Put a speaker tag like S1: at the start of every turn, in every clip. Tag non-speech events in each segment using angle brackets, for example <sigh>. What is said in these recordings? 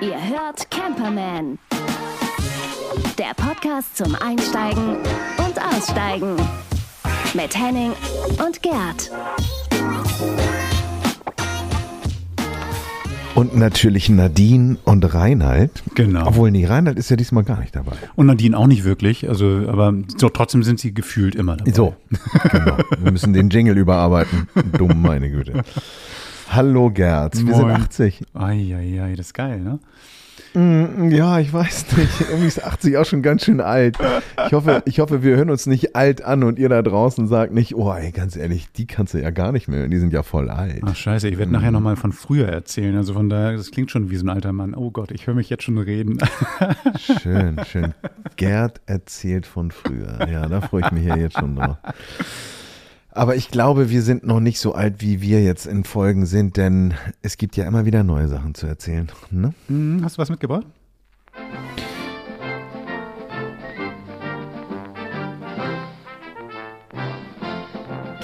S1: Ihr hört Camperman. Der Podcast zum Einsteigen und Aussteigen. Mit Henning und Gerd.
S2: Und natürlich Nadine und Reinhard.
S3: Genau.
S2: Obwohl, nee, Reinhard ist ja diesmal gar nicht dabei.
S3: Und Nadine auch nicht wirklich, also, aber so, trotzdem sind sie gefühlt immer dabei.
S2: So, genau. Wir müssen den Jingle überarbeiten. Dumm, meine Güte. <laughs> Hallo Gerd, wir sind
S3: Moin.
S2: 80.
S3: Eieiei, das ist geil, ne?
S2: Mm, Ja, ich weiß nicht. Irgendwie ist 80 auch schon ganz schön alt. Ich hoffe, ich hoffe, wir hören uns nicht alt an und ihr da draußen sagt nicht, oh ey, ganz ehrlich, die kannst du ja gar nicht mehr. hören. Die sind ja voll alt.
S3: Ach scheiße, ich werde nachher nochmal von früher erzählen. Also von daher, das klingt schon wie so ein alter Mann. Oh Gott, ich höre mich jetzt schon reden.
S2: Schön, schön. Gerd erzählt von früher. Ja, da freue ich mich ja jetzt schon drauf. Aber ich glaube, wir sind noch nicht so alt, wie wir jetzt in Folgen sind, denn es gibt ja immer wieder neue Sachen zu erzählen. Ne?
S3: Hm, Hast du was mitgebracht?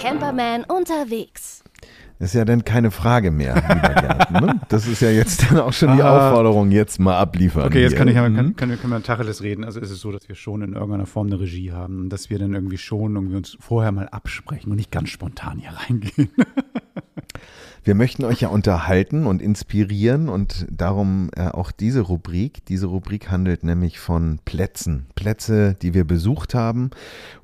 S1: Camperman unterwegs.
S2: Ist ja dann keine Frage mehr, lieber Gerd. Ne? Das ist ja jetzt dann auch schon die
S3: Ah.
S2: Aufforderung, jetzt mal abliefern.
S3: Okay, jetzt
S2: hier.
S3: kann ich,
S2: Mhm.
S3: kann, können, wir- können wir Tacheles reden. Also ist es so, dass wir schon in irgendeiner Form eine Regie haben und dass wir dann irgendwie schon irgendwie uns vorher mal absprechen und nicht ganz spontan hier reingehen. <laughs>
S2: Wir möchten euch ja unterhalten und inspirieren und darum äh, auch diese Rubrik. Diese Rubrik handelt nämlich von Plätzen. Plätze, die wir besucht haben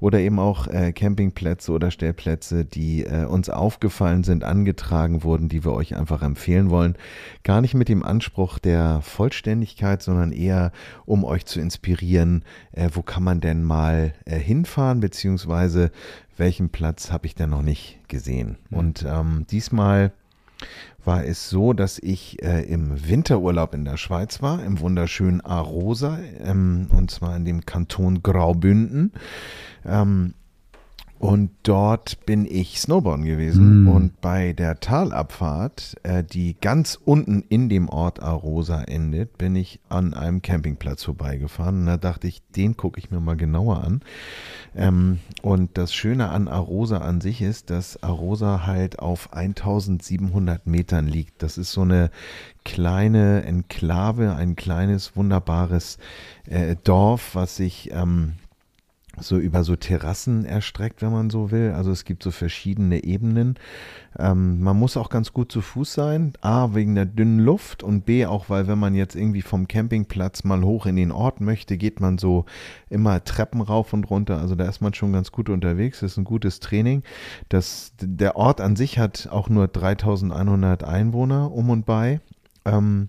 S2: oder eben auch äh, Campingplätze oder Stellplätze, die äh, uns aufgefallen sind, angetragen wurden, die wir euch einfach empfehlen wollen. Gar nicht mit dem Anspruch der Vollständigkeit, sondern eher um euch zu inspirieren, äh, wo kann man denn mal äh, hinfahren, beziehungsweise welchen Platz habe ich denn noch nicht gesehen. Und ähm, diesmal war es so, dass ich äh, im Winterurlaub in der Schweiz war, im wunderschönen Arosa, ähm, und zwar in dem Kanton Graubünden. Ähm, und dort bin ich Snowboarden gewesen. Und bei der Talabfahrt, äh, die ganz unten in dem Ort Arosa endet, bin ich an einem Campingplatz vorbeigefahren. Und da dachte ich, den gucke ich mir mal genauer an. Ähm, und das Schöne an Arosa an sich ist, dass Arosa halt auf 1700 Metern liegt. Das ist so eine kleine Enklave, ein kleines, wunderbares äh, Dorf, was sich ähm, so über so Terrassen erstreckt, wenn man so will. Also es gibt so verschiedene Ebenen. Ähm, man muss auch ganz gut zu Fuß sein. A, wegen der dünnen Luft und B, auch weil wenn man jetzt irgendwie vom Campingplatz mal hoch in den Ort möchte, geht man so immer Treppen rauf und runter. Also da ist man schon ganz gut unterwegs. Das ist ein gutes Training. Das, der Ort an sich hat auch nur 3100 Einwohner um und bei. Ähm,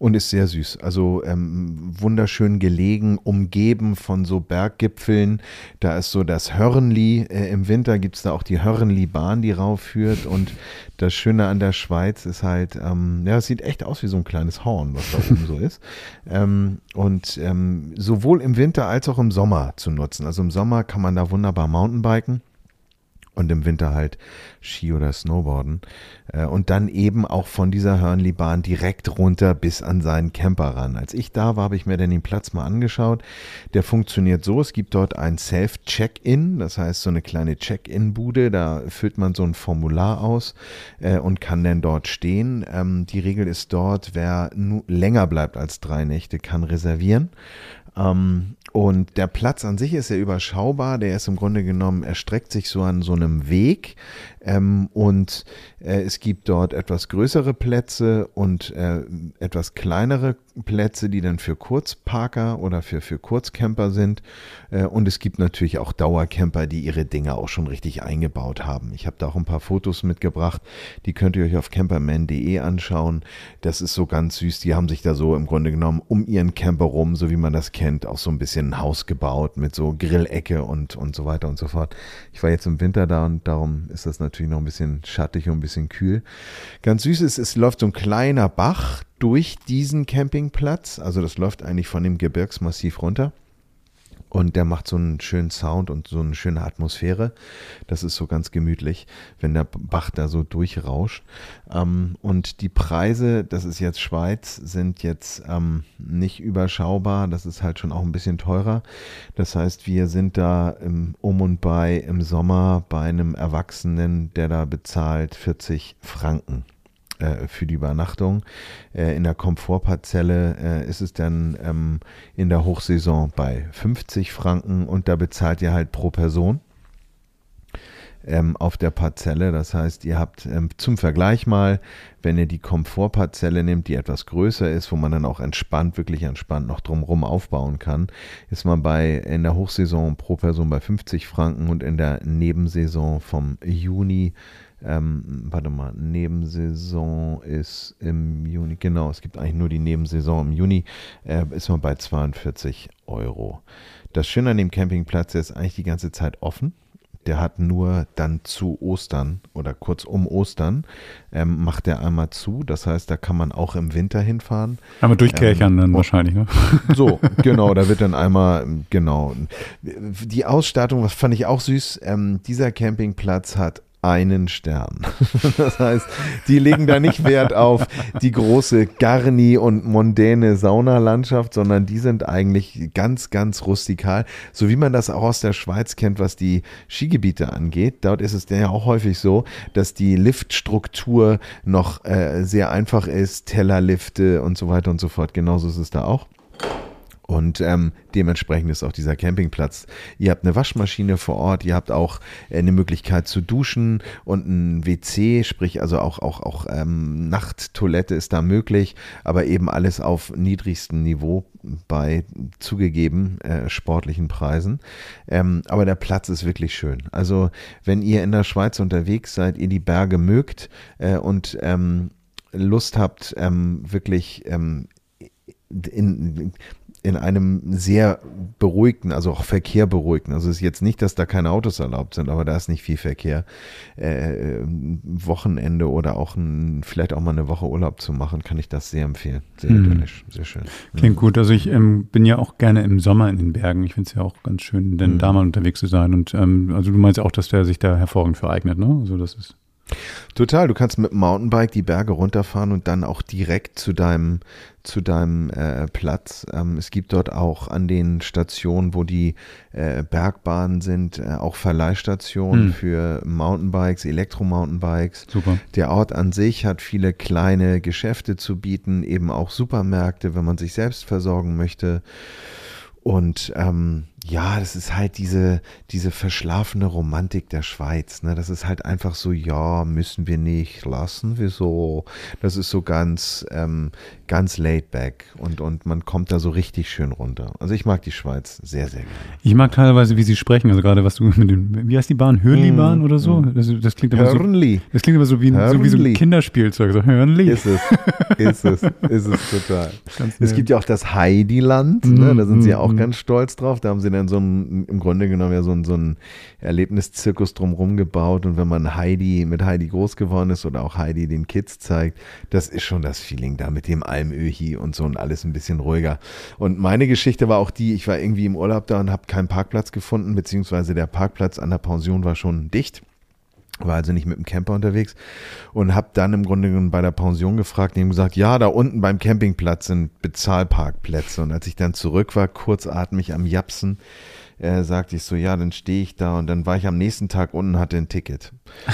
S2: und ist sehr süß. Also ähm, wunderschön gelegen, umgeben von so Berggipfeln. Da ist so das Hörnli. Äh, Im Winter gibt es da auch die Hörnli-Bahn, die raufführt. Und das Schöne an der Schweiz ist halt, ähm, ja, es sieht echt aus wie so ein kleines Horn, was da oben so ist. <laughs> Ähm, und ähm, sowohl im Winter als auch im Sommer zu nutzen. Also im Sommer kann man da wunderbar Mountainbiken und im Winter halt Ski oder Snowboarden. Äh, Und dann eben auch von dieser Hörnli-Bahn direkt runter bis an seinen Camper ran. Als ich da war, habe ich mir dann den Platz mal angeschaut. Der funktioniert so, es gibt dort ein Self-Check-In, das heißt so eine kleine Check-In-Bude, da füllt man so ein Formular aus äh, und kann dann dort stehen. Ähm, Die Regel ist dort, wer länger bleibt als drei Nächte, kann reservieren. Ähm, und der Platz an sich ist sehr überschaubar. Der ist im Grunde genommen, erstreckt sich so an so einem Weg. Ähm, und äh, es gibt dort etwas größere Plätze und äh, etwas kleinere Plätze, die dann für Kurzparker oder für, für Kurzcamper sind. Äh, und es gibt natürlich auch Dauercamper, die ihre Dinge auch schon richtig eingebaut haben. Ich habe da auch ein paar Fotos mitgebracht. Die könnt ihr euch auf camperman.de anschauen. Das ist so ganz süß. Die haben sich da so im Grunde genommen um ihren Camper rum, so wie man das kennt, auch so ein bisschen ein Haus gebaut mit so Grillecke und, und so weiter und so fort. Ich war jetzt im Winter da und darum ist das natürlich noch ein bisschen schattig und ein bisschen kühl. Ganz süß ist, es läuft so ein kleiner Bach durch diesen Campingplatz. Also das läuft eigentlich von dem Gebirgsmassiv runter. Und der macht so einen schönen Sound und so eine schöne Atmosphäre. Das ist so ganz gemütlich, wenn der Bach da so durchrauscht. Ähm, und die Preise, das ist jetzt Schweiz, sind jetzt ähm, nicht überschaubar. Das ist halt schon auch ein bisschen teurer. Das heißt, wir sind da im, um und bei im Sommer bei einem Erwachsenen, der da bezahlt 40 Franken. Äh, für die Übernachtung. Äh, in der Komfortparzelle äh, ist es dann ähm, in der Hochsaison bei 50 Franken und da bezahlt ihr halt pro Person ähm, auf der Parzelle. Das heißt, ihr habt ähm, zum Vergleich mal, wenn ihr die Komfortparzelle nehmt, die etwas größer ist, wo man dann auch entspannt, wirklich entspannt noch drumherum aufbauen kann, ist man bei in der Hochsaison pro Person bei 50 Franken und in der Nebensaison vom Juni ähm, warte mal, Nebensaison ist im Juni, genau, es gibt eigentlich nur die Nebensaison im Juni, äh, ist man bei 42 Euro. Das Schöne an dem Campingplatz, der ist eigentlich die ganze Zeit offen der hat nur dann zu Ostern oder kurz um Ostern, ähm, macht der einmal zu. Das heißt, da kann man auch im Winter hinfahren.
S3: Aber durchkärchern ähm, dann wahrscheinlich, ne? <laughs>
S2: So, genau, da wird dann einmal, <laughs> genau. Die Ausstattung, was fand ich auch süß, ähm, dieser Campingplatz hat einen Stern. <laughs> Das heißt, die legen da nicht Wert auf die große Garni und mondäne Saunalandschaft, sondern die sind eigentlich ganz, ganz rustikal, so wie man das auch aus der Schweiz kennt, was die Skigebiete angeht. Dort ist es ja auch häufig so, dass die Liftstruktur noch äh, sehr einfach ist, Tellerlifte und so weiter und so fort. Genauso ist es da auch. Und ähm, dementsprechend ist auch dieser Campingplatz. Ihr habt eine Waschmaschine vor Ort, ihr habt auch äh, eine Möglichkeit zu duschen und ein WC, sprich also auch, auch, auch ähm, Nachttoilette ist da möglich, aber eben alles auf niedrigstem Niveau bei zugegeben äh, sportlichen Preisen. Ähm, aber der Platz ist wirklich schön. Also wenn ihr in der Schweiz unterwegs seid, ihr die Berge mögt äh, und ähm, Lust habt, ähm, wirklich ähm, in, in einem sehr beruhigten, also auch Verkehr beruhigten. Also es ist jetzt nicht, dass da keine Autos erlaubt sind, aber da ist nicht viel Verkehr. Äh, Wochenende oder auch ein, vielleicht auch mal eine Woche Urlaub zu machen, kann ich das sehr empfehlen. Sehr
S3: mhm. idyllisch, sehr schön. Klingt ja. gut. Also ich ähm, bin ja auch gerne im Sommer in den Bergen. Ich finde es ja auch ganz schön, denn mhm. da mal unterwegs zu sein. Und ähm, also du meinst auch, dass der sich da hervorragend vereignet, ne? Also das ist
S2: Total, du kannst mit dem Mountainbike die Berge runterfahren und dann auch direkt zu deinem, zu deinem äh, Platz. Ähm, es gibt dort auch an den Stationen, wo die äh, Bergbahnen sind, äh, auch Verleihstationen hm. für Mountainbikes, Elektromountainbikes.
S3: Super.
S2: Der Ort an sich hat viele kleine Geschäfte zu bieten, eben auch Supermärkte, wenn man sich selbst versorgen möchte. Und ähm, ja, das ist halt diese, diese verschlafene Romantik der Schweiz. Ne? Das ist halt einfach so, ja, müssen wir nicht, lassen wir so. Das ist so ganz, ähm, ganz laid back und, und man kommt da so richtig schön runter. Also ich mag die Schweiz sehr, sehr gerne.
S3: Ich mag teilweise, wie sie sprechen, also gerade was du mit dem, wie heißt die Bahn? Hörnli-Bahn mm, oder so? Mm. Das, das, klingt immer
S2: Hörnli.
S3: so, das klingt immer so wie, so wie so ein Kinderspielzeug, so Hörnli.
S2: Ist es, ist es, ist es total. <laughs> Ganz es gibt ja auch das Heidi-Land, ne? da sind sie ja auch mm. ganz stolz drauf, da haben sie sie dann so ein, im Grunde genommen ja so ein, so ein Erlebniszirkus drumherum gebaut. Und wenn man Heidi mit Heidi groß geworden ist oder auch Heidi den Kids zeigt, das ist schon das Feeling da mit dem Almöhi und so und alles ein bisschen ruhiger. Und meine Geschichte war auch die, ich war irgendwie im Urlaub da und habe keinen Parkplatz gefunden, beziehungsweise der Parkplatz an der Pension war schon dicht war also nicht mit dem Camper unterwegs und habe dann im Grunde genommen bei der Pension gefragt, die haben gesagt, ja, da unten beim Campingplatz sind Bezahlparkplätze. Und als ich dann zurück war, kurzatmig am Japsen, äh, sagte ich so, ja, dann stehe ich da. Und dann war ich am nächsten Tag unten, hatte ein Ticket.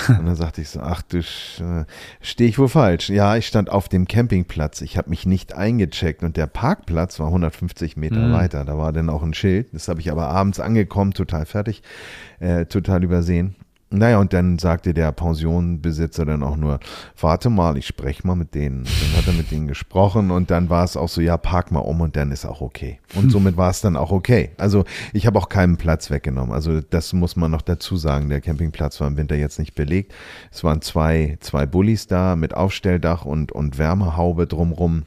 S2: Und dann sagte ich so, ach du, äh, stehe ich wohl falsch? Ja, ich stand auf dem Campingplatz, ich habe mich nicht eingecheckt. Und der Parkplatz war 150 Meter mhm. weiter, da war dann auch ein Schild, das habe ich aber abends angekommen, total fertig, äh, total übersehen naja, und dann sagte der Pensionbesitzer dann auch nur, warte mal, ich spreche mal mit denen. Dann hat er mit denen gesprochen und dann war es auch so, ja, park mal um und dann ist auch okay. Und somit war es dann auch okay. Also ich habe auch keinen Platz weggenommen. Also das muss man noch dazu sagen. Der Campingplatz war im Winter jetzt nicht belegt. Es waren zwei, zwei Bullis da mit Aufstelldach und, und Wärmehaube drumrum.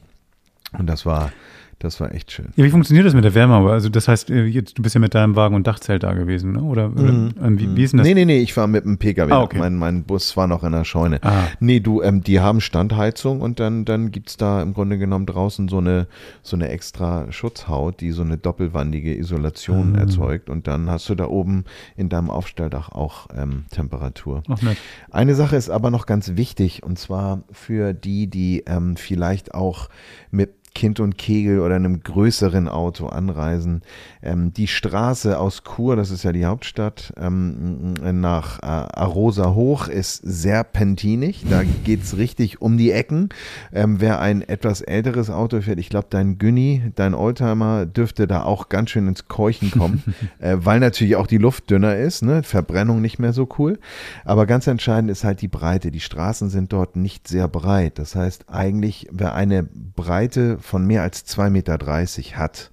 S2: Und das war, das war echt schön.
S3: Ja, wie funktioniert das mit der Wärme? Also das heißt, äh, jetzt, du bist ja mit deinem Wagen und Dachzelt da gewesen, ne? oder? Mhm.
S2: Ähm, wie, wie, ist denn das? Nee, nee, nee, ich war mit dem Pkw. Ah, okay. mein, mein Bus war noch in der Scheune. Ah. Nee, du, ähm, die haben Standheizung und dann, dann gibt es da im Grunde genommen draußen so eine, so eine extra Schutzhaut, die so eine doppelwandige Isolation mhm. erzeugt und dann hast du da oben in deinem Aufstelldach auch ähm, Temperatur. Ach, nett. Eine Sache ist aber noch ganz wichtig und zwar für die, die ähm, vielleicht auch mit Kind und Kegel oder einem größeren Auto anreisen. Ähm, die Straße aus Chur, das ist ja die Hauptstadt, ähm, nach äh, Arosa hoch ist sehr pentinig. Da <laughs> geht's richtig um die Ecken. Ähm, wer ein etwas älteres Auto fährt, ich glaube, dein Günni, dein Oldtimer, dürfte da auch ganz schön ins Keuchen kommen, <laughs> äh, weil natürlich auch die Luft dünner ist, ne? Verbrennung nicht mehr so cool. Aber ganz entscheidend ist halt die Breite. Die Straßen sind dort nicht sehr breit. Das heißt, eigentlich, wer eine Breite von mehr als 2,30 Meter hat,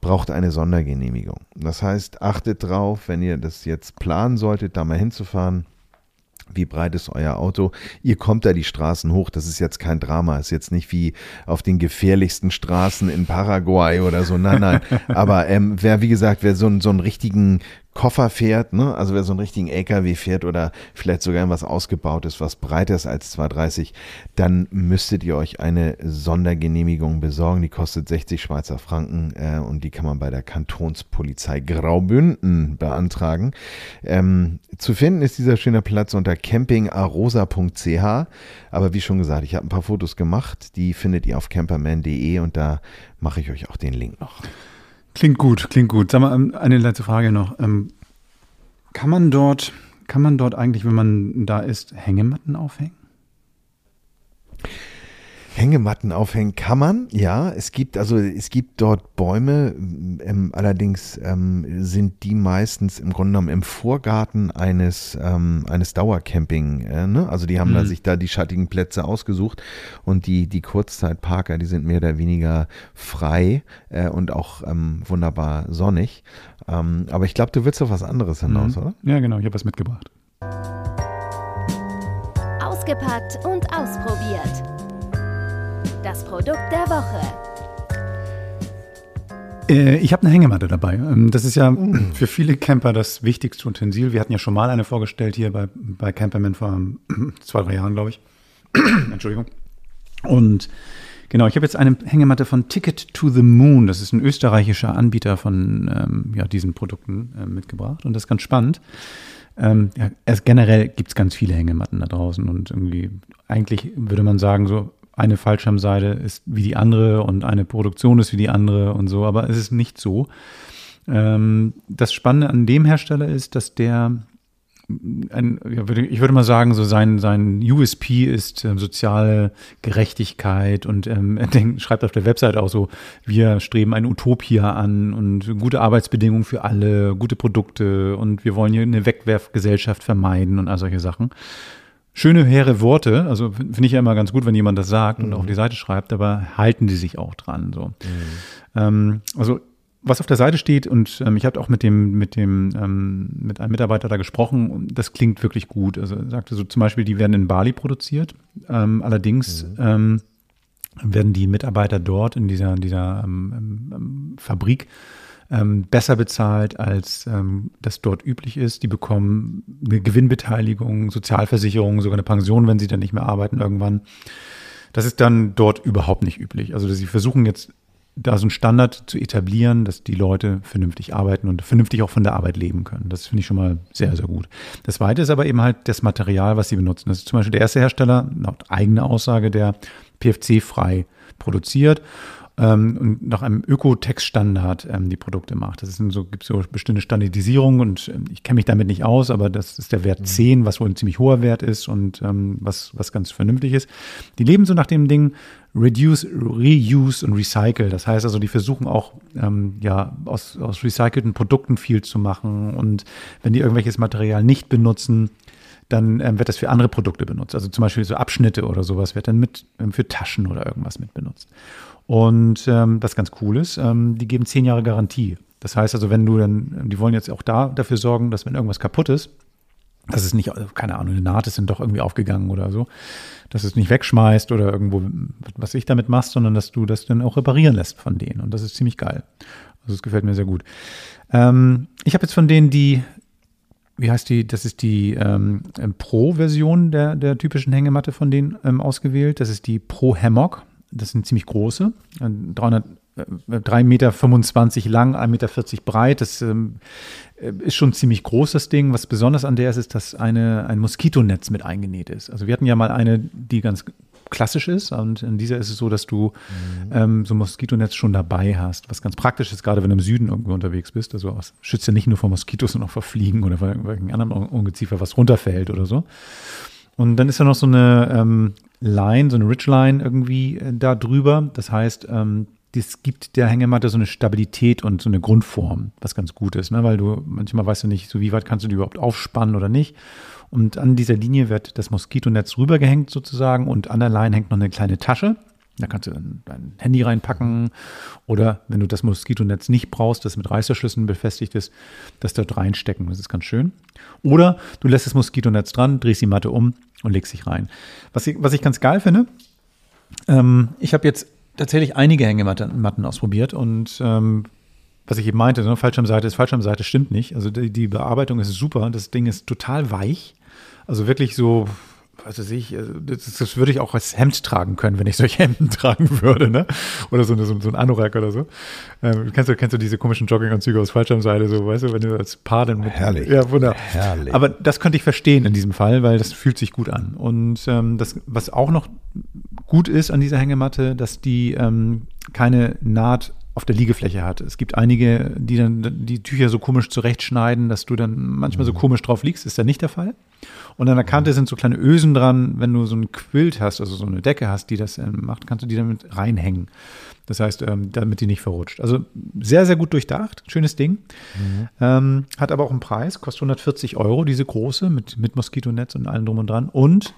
S2: braucht eine Sondergenehmigung. Das heißt, achtet drauf, wenn ihr das jetzt planen solltet, da mal hinzufahren wie breit ist euer Auto? Ihr kommt da die Straßen hoch. Das ist jetzt kein Drama. Ist jetzt nicht wie auf den gefährlichsten Straßen in Paraguay oder so. Nein, nein. <laughs> Aber ähm, wer, wie gesagt, wer so, so einen richtigen Koffer fährt, ne? also wer so einen richtigen LKW fährt oder vielleicht sogar was ausgebautes, was breiter ist als 230, dann müsstet ihr euch eine Sondergenehmigung besorgen. Die kostet 60 Schweizer Franken äh, und die kann man bei der Kantonspolizei Graubünden beantragen. Ähm, zu finden ist dieser schöne Platz unter campingarosa.ch. Aber wie schon gesagt, ich habe ein paar Fotos gemacht, die findet ihr auf camperman.de und da mache ich euch auch den Link noch.
S3: Klingt gut, klingt gut. Sag mal, ähm, eine letzte Frage noch. Ähm, kann man dort, kann man dort eigentlich, wenn man da ist, Hängematten aufhängen?
S2: Hängematten aufhängen kann man, ja. Es gibt also es gibt dort Bäume, ähm, allerdings ähm, sind die meistens im Grunde genommen im Vorgarten eines ähm, eines Dauercamping. Äh, ne? Also die haben mhm. da sich da die schattigen Plätze ausgesucht und die die Kurzzeitparker, die sind mehr oder weniger frei äh, und auch ähm, wunderbar sonnig. Ähm, aber ich glaube, du willst auf was anderes hinaus, mhm. oder?
S3: Ja, genau. Ich habe was mitgebracht.
S1: Ausgepackt und ausprobiert das Produkt der Woche.
S3: Äh, ich habe eine Hängematte dabei. Ähm, das ist ja mm. <clears throat> für viele Camper das wichtigste Utensil. Wir hatten ja schon mal eine vorgestellt hier bei, bei Camperman vor <clears throat> zwei, drei Jahren, glaube ich. <clears throat> Entschuldigung. Und genau, ich habe jetzt eine Hängematte von Ticket to the Moon. Das ist ein österreichischer Anbieter von ähm, ja, diesen Produkten äh, mitgebracht. Und das ist ganz spannend. Ähm, ja, generell gibt es ganz viele Hängematten da draußen und irgendwie, eigentlich würde man sagen, so eine Fallschirmseite ist wie die andere und eine Produktion ist wie die andere und so, aber es ist nicht so. Ähm, das Spannende an dem Hersteller ist, dass der ein, ich würde mal sagen, so sein, sein USP ist äh, soziale Gerechtigkeit und ähm, <laughs> er denkt, schreibt auf der Website auch so, wir streben eine Utopia an und gute Arbeitsbedingungen für alle, gute Produkte und wir wollen hier eine Wegwerfgesellschaft vermeiden und all solche Sachen schöne, hehre Worte. Also finde ich ja immer ganz gut, wenn jemand das sagt mhm. und auf die Seite schreibt, aber halten die sich auch dran. So. Mhm. Ähm, also was auf der Seite steht und ähm, ich habe auch mit dem mit dem ähm, mit einem Mitarbeiter da gesprochen und das klingt wirklich gut. Also er sagte so zum Beispiel, die werden in Bali produziert. Ähm, allerdings mhm. Ähm, werden die Mitarbeiter dort in dieser dieser ähm, Fabrik ähm, besser bezahlt, als ähm, das dort üblich ist. Die bekommen eine Gewinnbeteiligung, Sozialversicherung, sogar eine Pension, wenn sie dann nicht mehr arbeiten irgendwann. Das ist dann dort überhaupt nicht üblich. Also sie versuchen jetzt da so einen Standard zu etablieren, dass die Leute vernünftig arbeiten und vernünftig auch von der Arbeit leben können. Das finde ich schon mal sehr, sehr gut. Das Zweite ist aber eben halt das Material, was sie benutzen. Das ist zum Beispiel der erste Hersteller, laut eigener Aussage, der PFC-frei produziert ähm, und nach einem Ökotex-Standard ähm, die Produkte macht. Das ist so, gibt so bestimmte Standardisierung und ähm, ich kenne mich damit nicht aus, aber das ist der Wert mhm. 10, was wohl ein ziemlich hoher Wert ist und ähm, was, was ganz vernünftig ist. Die leben so nach dem Ding Reduce, Reuse und Recycle. Das heißt also, die versuchen auch ähm, ja, aus, aus recycelten Produkten viel zu machen und wenn die irgendwelches Material nicht benutzen, dann ähm, wird das für andere Produkte benutzt. Also zum Beispiel so Abschnitte oder sowas wird dann mit ähm, für Taschen oder irgendwas mit benutzt. Und ähm, was ganz cool ist, ähm, die geben zehn Jahre Garantie. Das heißt also, wenn du dann, die wollen jetzt auch da dafür sorgen, dass wenn irgendwas kaputt ist, dass es nicht, keine Ahnung, eine Naht ist dann doch irgendwie aufgegangen oder so, dass es nicht wegschmeißt oder irgendwo, was ich damit machst, sondern dass du das dann auch reparieren lässt von denen. Und das ist ziemlich geil. Also es gefällt mir sehr gut. Ähm, ich habe jetzt von denen die, wie heißt die, das ist die ähm, Pro-Version der, der typischen Hängematte von denen ähm, ausgewählt. Das ist die Pro Hammock. Das sind ziemlich große, 300, 3,25 Meter lang, 1,40 Meter breit. Das ähm, ist schon ziemlich groß, das Ding. Was besonders an der ist, ist, dass eine, ein Moskitonetz mit eingenäht ist. Also wir hatten ja mal eine, die ganz klassisch ist. Und in dieser ist es so, dass du mhm. ähm, so ein Moskitonetz schon dabei hast, was ganz praktisch ist, gerade wenn du im Süden irgendwo unterwegs bist. Also schützt ja nicht nur vor Moskitos, sondern auch vor Fliegen oder vor irgendeinem anderen Ungeziefer, was runterfällt oder so. Und dann ist da noch so eine ähm, Line, so eine Ridgeline irgendwie äh, da drüber. Das heißt, ähm, das gibt der Hängematte so eine Stabilität und so eine Grundform, was ganz gut ist, ne? weil du manchmal weißt du nicht, so wie weit kannst du die überhaupt aufspannen oder nicht. Und an dieser Linie wird das Moskitonetz rübergehängt sozusagen und an der Line hängt noch eine kleine Tasche. Da kannst du dein Handy reinpacken oder wenn du das Moskitonetz nicht brauchst, das mit Reißverschlüssen befestigt ist, das dort reinstecken. Das ist ganz schön. Oder du lässt das Moskitonetz dran, drehst die Matte um und legst dich rein. Was ich, was ich ganz geil finde, ähm, ich habe jetzt tatsächlich einige Hängematten ausprobiert und ähm, was ich eben meinte, ne, Fallschirmseite ist Fallschirmseite, stimmt nicht. Also die, die, Bearbeitung ist super, das Ding ist total weich. Also wirklich so, was weiß ich, also das, das, würde ich auch als Hemd tragen können, wenn ich solche <laughs> Hemden tragen würde, ne? Oder so, so, so ein Anorak oder so. Ähm, kennst, du, kennst du diese komischen Jogginganzüge aus Fallschirmseite, so, weißt du, wenn du als Paar dann mit.
S2: Herrlich.
S3: Ja, wunderbar.
S2: Herrlich.
S3: Aber das könnte ich verstehen in diesem Fall, weil das fühlt sich gut an. Und ähm, das, was auch noch gut ist an dieser Hängematte, dass die ähm, keine Naht auf der Liegefläche hat. Es gibt einige, die dann die Tücher so komisch zurechtschneiden, dass du dann manchmal so mhm. komisch drauf liegst. Ist ja nicht der Fall. Und an der Kante sind so kleine Ösen dran. Wenn du so ein Quilt hast, also so eine Decke hast, die das ähm, macht, kannst du die damit reinhängen. Das heißt, ähm, damit die nicht verrutscht. Also sehr, sehr gut durchdacht. Schönes Ding. Mhm. Ähm, hat aber auch einen Preis, kostet 140 Euro, diese große, mit, mit Moskitonetz und allem drum und dran. Und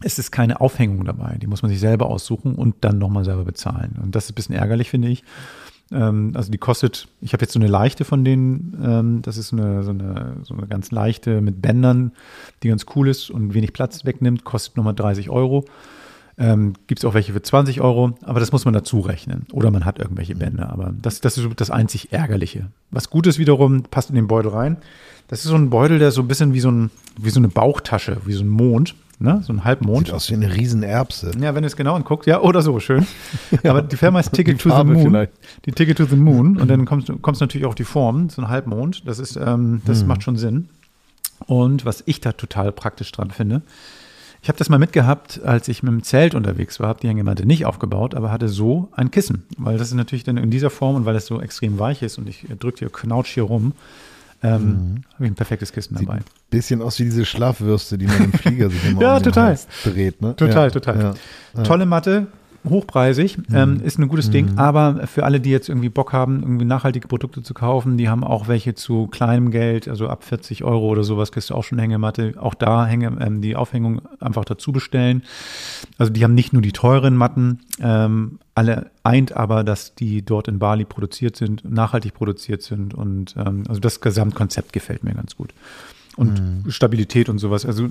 S3: es ist keine Aufhängung dabei. Die muss man sich selber aussuchen und dann nochmal selber bezahlen. Und das ist ein bisschen ärgerlich, finde ich. Ähm, also die kostet, ich habe jetzt so eine leichte von denen, ähm, das ist eine, so, eine, so eine ganz leichte mit Bändern, die ganz cool ist und wenig Platz wegnimmt, kostet nochmal 30 Euro. Ähm, Gibt es auch welche für 20 Euro, aber das muss man dazu rechnen. Oder man hat irgendwelche Bänder. Aber das, das ist das einzig Ärgerliche. Was gut ist wiederum, passt in den Beutel rein. Das ist so ein Beutel, der so ein bisschen wie so, ein, wie so eine Bauchtasche, wie so ein Mond ne? so ein Halbmond.
S2: Sieht aus wie eine Riesenerbse.
S3: Ja, wenn du es genau anguckst, ja, oder so, schön. <laughs> Aber die Firma ist Ticket to the Moon. Vielleicht. Die Ticket to the Moon. Und dann kommst du kommst natürlich auf die Form, so ein Halbmond. Das ist, ähm, das hm. macht schon Sinn. Und was ich da total praktisch dran finde, ich habe das mal mitgehabt, als ich mit dem Zelt unterwegs war, habe die Hängematte nicht aufgebaut, aber hatte so ein Kissen, weil das ist natürlich dann in dieser Form und weil es so extrem weich ist und ich drücke hier, knautsch hier rum, ähm, mhm. Habe ich ein perfektes Kissen Sieht dabei.
S2: Bisschen aus wie diese Schlafwürste, die man im Flieger sich immer <laughs>
S3: ja, um total.
S2: dreht. Ne?
S3: Total, ja, total. Ja, Tolle Matte, hochpreisig, mhm. ähm, ist ein gutes mhm. Ding, aber für alle, die jetzt irgendwie Bock haben, irgendwie nachhaltige Produkte zu kaufen, die haben auch welche zu kleinem Geld, also ab 40 Euro oder sowas kriegst du auch schon Hängematte. Auch da hänge, ähm, die Aufhängung einfach dazu bestellen. Also die haben nicht nur die teuren Matten, ähm, alle eint aber, dass die dort in Bali produziert sind, nachhaltig produziert sind und ähm, also das Gesamtkonzept gefällt mir ganz gut. Und mhm. Stabilität und sowas. Also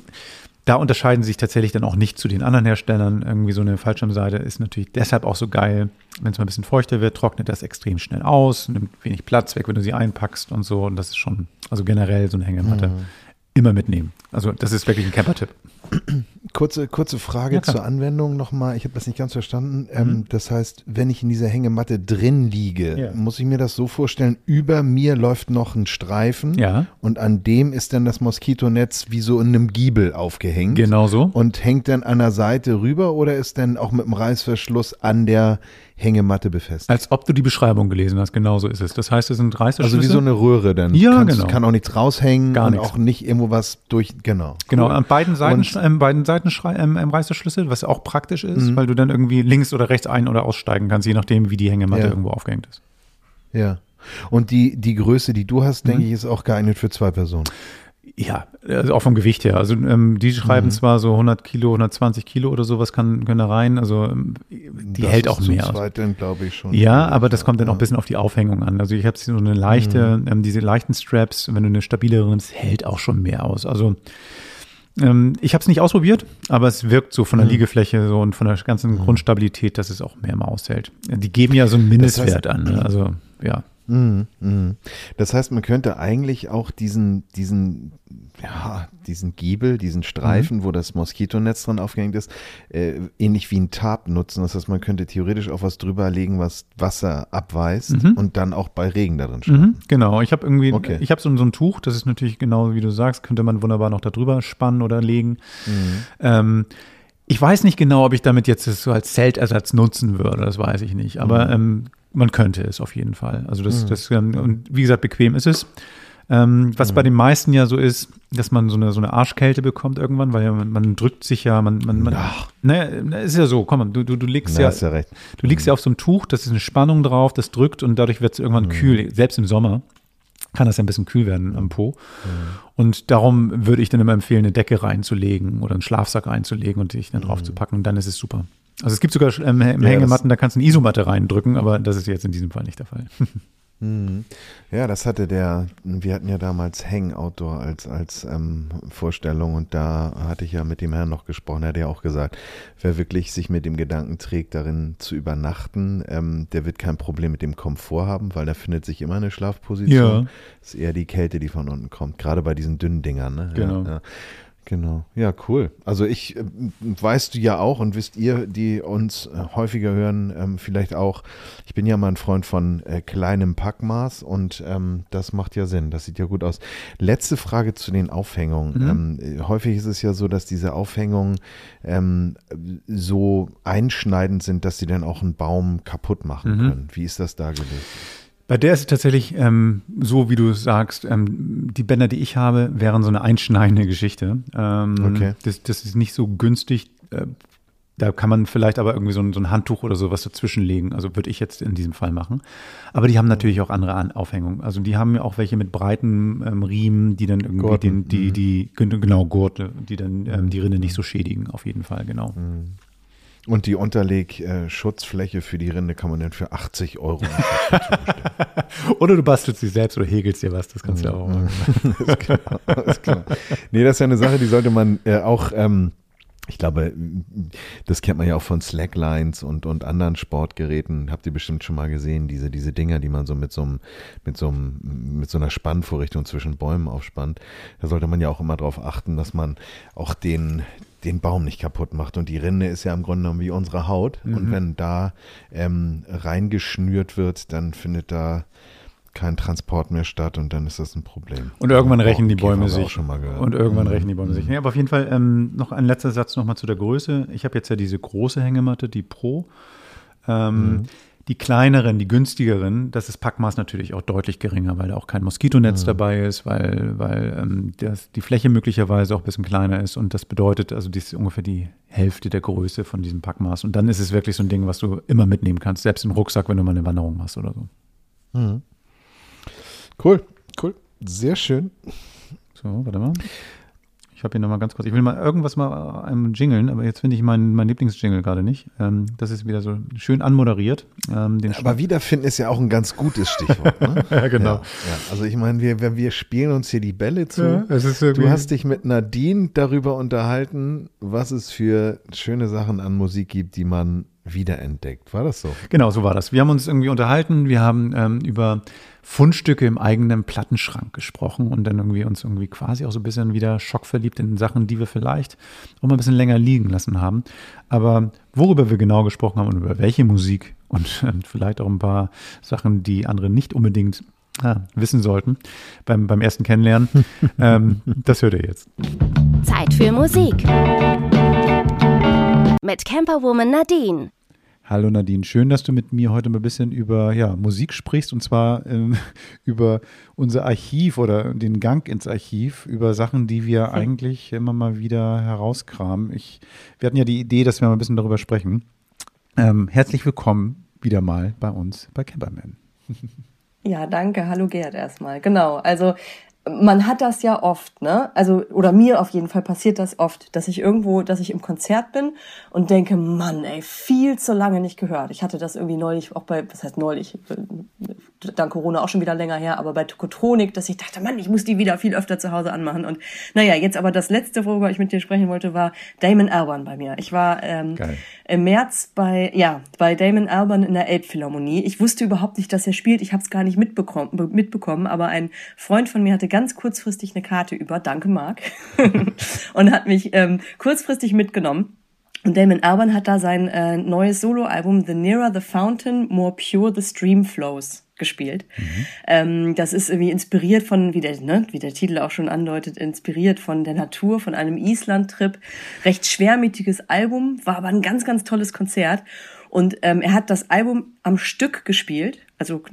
S3: da unterscheiden sie sich tatsächlich dann auch nicht zu den anderen Herstellern. Irgendwie so eine Fallschirmseite ist natürlich deshalb auch so geil. Wenn es mal ein bisschen feuchter wird, trocknet das extrem schnell aus, nimmt wenig Platz weg, wenn du sie einpackst und so. Und das ist schon, also generell so eine Hängematte. Mhm immer mitnehmen. Also das ist wirklich ein Camper-Tipp.
S2: Kurze, kurze Frage ja, zur Anwendung nochmal. Ich habe das nicht ganz verstanden. Ähm, mhm. das heißt, wenn ich in dieser Hängematte drin liege, ja. muss ich mir das so vorstellen, über mir läuft noch ein Streifen
S3: ja.
S2: und an dem ist dann das Moskitonetz wie so in einem Giebel aufgehängt.
S3: Genau so.
S2: Und hängt dann an der Seite rüber oder ist dann auch mit dem Reißverschluss an der Hängematte befestigt.
S3: Als ob du die Beschreibung gelesen hast, genau so ist es. Das heißt, es sind Reißverschlüsse.
S2: Also wie so eine Röhre dann.
S3: Ja,
S2: Kannst,
S3: genau.
S2: Kann auch nichts raushängen
S3: Gar
S2: und
S3: nichts.
S2: auch nicht irgendwo was durch, genau.
S3: Genau, cool. an beiden Seiten, ähm, beiden Seiten ähm, ähm, Reißverschlüsse, was auch praktisch ist, mhm. weil du dann irgendwie links oder rechts ein- oder aussteigen kannst, je nachdem, wie die Hängematte ja. irgendwo aufgehängt ist.
S2: Ja. Und die, die Größe, die du hast, mhm. denke ich, ist auch geeignet für zwei Personen.
S3: Ja, also auch vom Gewicht her. Also ähm, die schreiben mhm. zwar so 100 Kilo, 120 Kilo oder sowas kann, können da rein. Also ähm, die das hält auch mehr.
S2: Zweit dann glaube ich schon.
S3: Ja, aber das kommt dann auch ein bisschen auf die Aufhängung an. Also ich habe so eine leichte, mhm. ähm, diese leichten Straps, wenn du eine stabilere nimmst, hält auch schon mehr aus. Also ähm, ich habe es nicht ausprobiert, aber es wirkt so von der mhm. Liegefläche so und von der ganzen mhm. Grundstabilität, dass es auch mehr mal aushält. Die geben ja so einen Mindestwert das heißt, an. Ne? Also ja.
S2: Mhm, mhm. Das heißt, man könnte eigentlich auch diesen, diesen, ja, diesen Giebel, diesen Streifen, mhm. wo das Moskitonetz dran aufgehängt ist, äh, ähnlich wie ein Tab nutzen. Das heißt, man könnte theoretisch auch was drüber legen, was Wasser abweist mhm. und dann auch bei Regen darin schreiben.
S3: Mhm, genau, ich habe irgendwie, okay. ich habe so, so, ein Tuch, das ist natürlich genau wie du sagst, könnte man wunderbar noch da drüber spannen oder legen. Mhm. Ähm, Ich weiß nicht genau, ob ich damit jetzt so als Zeltersatz nutzen würde, das weiß ich nicht. Aber ähm, man könnte es auf jeden Fall. Also das, mhm. das ähm, und wie gesagt, bequem ist es. Ähm, was mhm. bei den meisten ja so ist, dass man so eine, so eine Arschkälte bekommt irgendwann, weil ja man, man drückt sich ja, man, man, man Ach. ne, ist ja so, komm, du, du, du liegst ja, ja, du liegst mhm. ja auf so einem Tuch, das ist eine Spannung drauf, das drückt und dadurch wird es irgendwann mhm. kühl, selbst im Sommer kann das ja ein bisschen kühl werden am Po. Mhm. Und darum würde ich dann immer empfehlen, eine Decke reinzulegen oder einen Schlafsack reinzulegen und dich dann drauf zu packen und dann ist es super. Also es gibt sogar ähm, ja, Hängematten, da kannst du eine Isomatte reindrücken, aber das ist jetzt in diesem Fall nicht der Fall.
S2: Mhm. <laughs> Ja, das hatte der, wir hatten ja damals Hang Outdoor als, als ähm, Vorstellung und da hatte ich ja mit dem Herrn noch gesprochen, er hat ja auch gesagt, wer wirklich sich mit dem Gedanken trägt, darin zu übernachten, ähm, der wird kein Problem mit dem Komfort haben, weil da findet sich immer eine Schlafposition. Ja. Das ist eher die Kälte, die von unten kommt, gerade bei diesen dünnen Dingern. Ne?
S3: Genau.
S2: Ja, ja. Genau, ja, cool. Also ich äh, weißt du ja auch und wisst ihr, die uns äh, häufiger hören, ähm, vielleicht auch, ich bin ja mal ein Freund von äh, kleinem Packmaß und ähm, das macht ja Sinn, das sieht ja gut aus. Letzte Frage zu den Aufhängungen. Mhm. Ähm, häufig ist es ja so, dass diese Aufhängungen ähm, so einschneidend sind, dass sie dann auch einen Baum kaputt machen mhm. können. Wie ist das da gelöst?
S3: Bei der ist es tatsächlich ähm, so, wie du sagst, ähm, die Bänder, die ich habe, wären so eine einschneidende Geschichte. Ähm, okay. Das, das ist nicht so günstig. Äh, da kann man vielleicht aber irgendwie so ein, so ein Handtuch oder sowas dazwischenlegen. Also würde ich jetzt in diesem Fall machen. Aber die haben natürlich auch andere An Aufhängungen. Also die haben ja auch welche mit breiten ähm, Riemen, die dann irgendwie Gurten. den, die, mhm. die, genau, Gurte, die dann ähm, die Rinde nicht so schädigen, auf jeden Fall, genau. Mhm.
S2: Und die Unterleg-Schutzfläche für die Rinde kann man dann für 80 Euro <laughs>
S3: Oder du bastelst sie selbst oder hegelst dir was, das kannst du ja auch machen. <laughs> ist
S2: klar, ist klar. Nee, das ist ja eine Sache, die sollte man äh, auch, ähm, ich glaube, das kennt man ja auch von Slacklines und, und anderen Sportgeräten. Habt ihr bestimmt schon mal gesehen, diese, diese Dinger, die man so mit so einem, mit so einem, mit so einer Spannvorrichtung zwischen Bäumen aufspannt. Da sollte man ja auch immer darauf achten, dass man auch den, den Baum nicht kaputt macht. Und die Rinde ist ja im Grunde genommen wie unsere Haut. Mhm. Und wenn da ähm, reingeschnürt wird, dann findet da kein Transport mehr statt und dann ist das ein Problem.
S3: Und irgendwann rächen die Bäume sich. Und irgendwann mhm. rächen die Bäume mhm. sich. Nee, aber auf jeden Fall ähm, noch ein letzter Satz nochmal zu der Größe. Ich habe jetzt ja diese große Hängematte, die Pro. Ähm, mhm. Die kleineren, die günstigeren, das ist Packmaß natürlich auch deutlich geringer, weil da auch kein Moskitonetz mhm. dabei ist, weil, weil ähm, das, die Fläche möglicherweise auch ein bisschen kleiner ist und das bedeutet, also das ist ungefähr die Hälfte der Größe von diesem Packmaß. Und dann ist es wirklich so ein Ding, was du immer mitnehmen kannst, selbst im Rucksack, wenn du mal eine Wanderung machst oder so.
S2: Mhm. Cool, cool. Sehr schön.
S3: So, warte mal. Ich habe hier nochmal ganz kurz, ich will mal irgendwas mal einem jingeln, aber jetzt finde ich meinen mein Lieblingsjingle gerade nicht. Ähm, das ist wieder so schön anmoderiert.
S2: Ähm, aber wiederfinden ist ja auch ein ganz gutes Stichwort. Ne? <laughs>
S3: ja, genau. Ja,
S2: ja. Also ich meine, wir, wir spielen uns hier die Bälle zu. Ja, du hast dich mit Nadine darüber unterhalten, was es für schöne Sachen an Musik gibt, die man wiederentdeckt. War das so?
S3: Genau, so war das. Wir haben uns irgendwie unterhalten, wir haben ähm, über Fundstücke im eigenen Plattenschrank gesprochen und dann irgendwie uns irgendwie quasi auch so ein bisschen wieder schockverliebt in Sachen, die wir vielleicht auch mal ein bisschen länger liegen lassen haben. Aber worüber wir genau gesprochen haben und über welche Musik und, <laughs> und vielleicht auch ein paar Sachen, die andere nicht unbedingt ah, wissen sollten beim, beim ersten Kennenlernen, <laughs> ähm, das hört ihr jetzt.
S1: Zeit für Musik. Mit Camperwoman Nadine.
S3: Hallo Nadine, schön, dass du mit mir heute mal ein bisschen über ja, Musik sprichst und zwar ähm, <laughs> über unser Archiv oder den Gang ins Archiv, über Sachen, die wir eigentlich immer mal wieder herauskramen. Ich, wir hatten ja die Idee, dass wir mal ein bisschen darüber sprechen. Ähm, herzlich willkommen wieder mal bei uns bei Camperman. <laughs>
S4: Ja, danke. Hallo Gerd erstmal. Genau. Also man hat das ja oft, ne? Also, oder mir auf jeden Fall passiert das oft, dass ich irgendwo, dass ich im Konzert bin und denke, Mann, ey, viel zu lange nicht gehört. Ich hatte das irgendwie neulich, auch bei, was heißt neulich, dank Corona auch schon wieder länger her, aber bei Tokotronik, dass ich dachte, Mann, ich muss die wieder viel öfter zu Hause anmachen. Und naja, jetzt aber das letzte, worüber ich mit dir sprechen wollte, war Damon Albarn bei mir. Ich war ähm, im März bei, ja, bei Damon Albarn in der Elbphilharmonie. Ich wusste überhaupt nicht, dass er spielt. Ich habe es gar nicht mitbekommen, mitbekommen, aber ein Freund von mir hatte ganz kurzfristig eine Karte über, danke Marc, <laughs> und hat mich ähm, kurzfristig mitgenommen. Und Damon Albarn hat da sein äh, neues Soloalbum The Nearer the Fountain, More Pure the Stream Flows gespielt. Mhm. Ähm, das ist irgendwie inspiriert von, wie der, ne, wie der Titel auch schon andeutet, inspiriert von der Natur, von einem Island-Trip. Recht schwermütiges Album, war aber ein ganz, ganz tolles Konzert. Und ähm, er hat das Album am Stück gespielt, also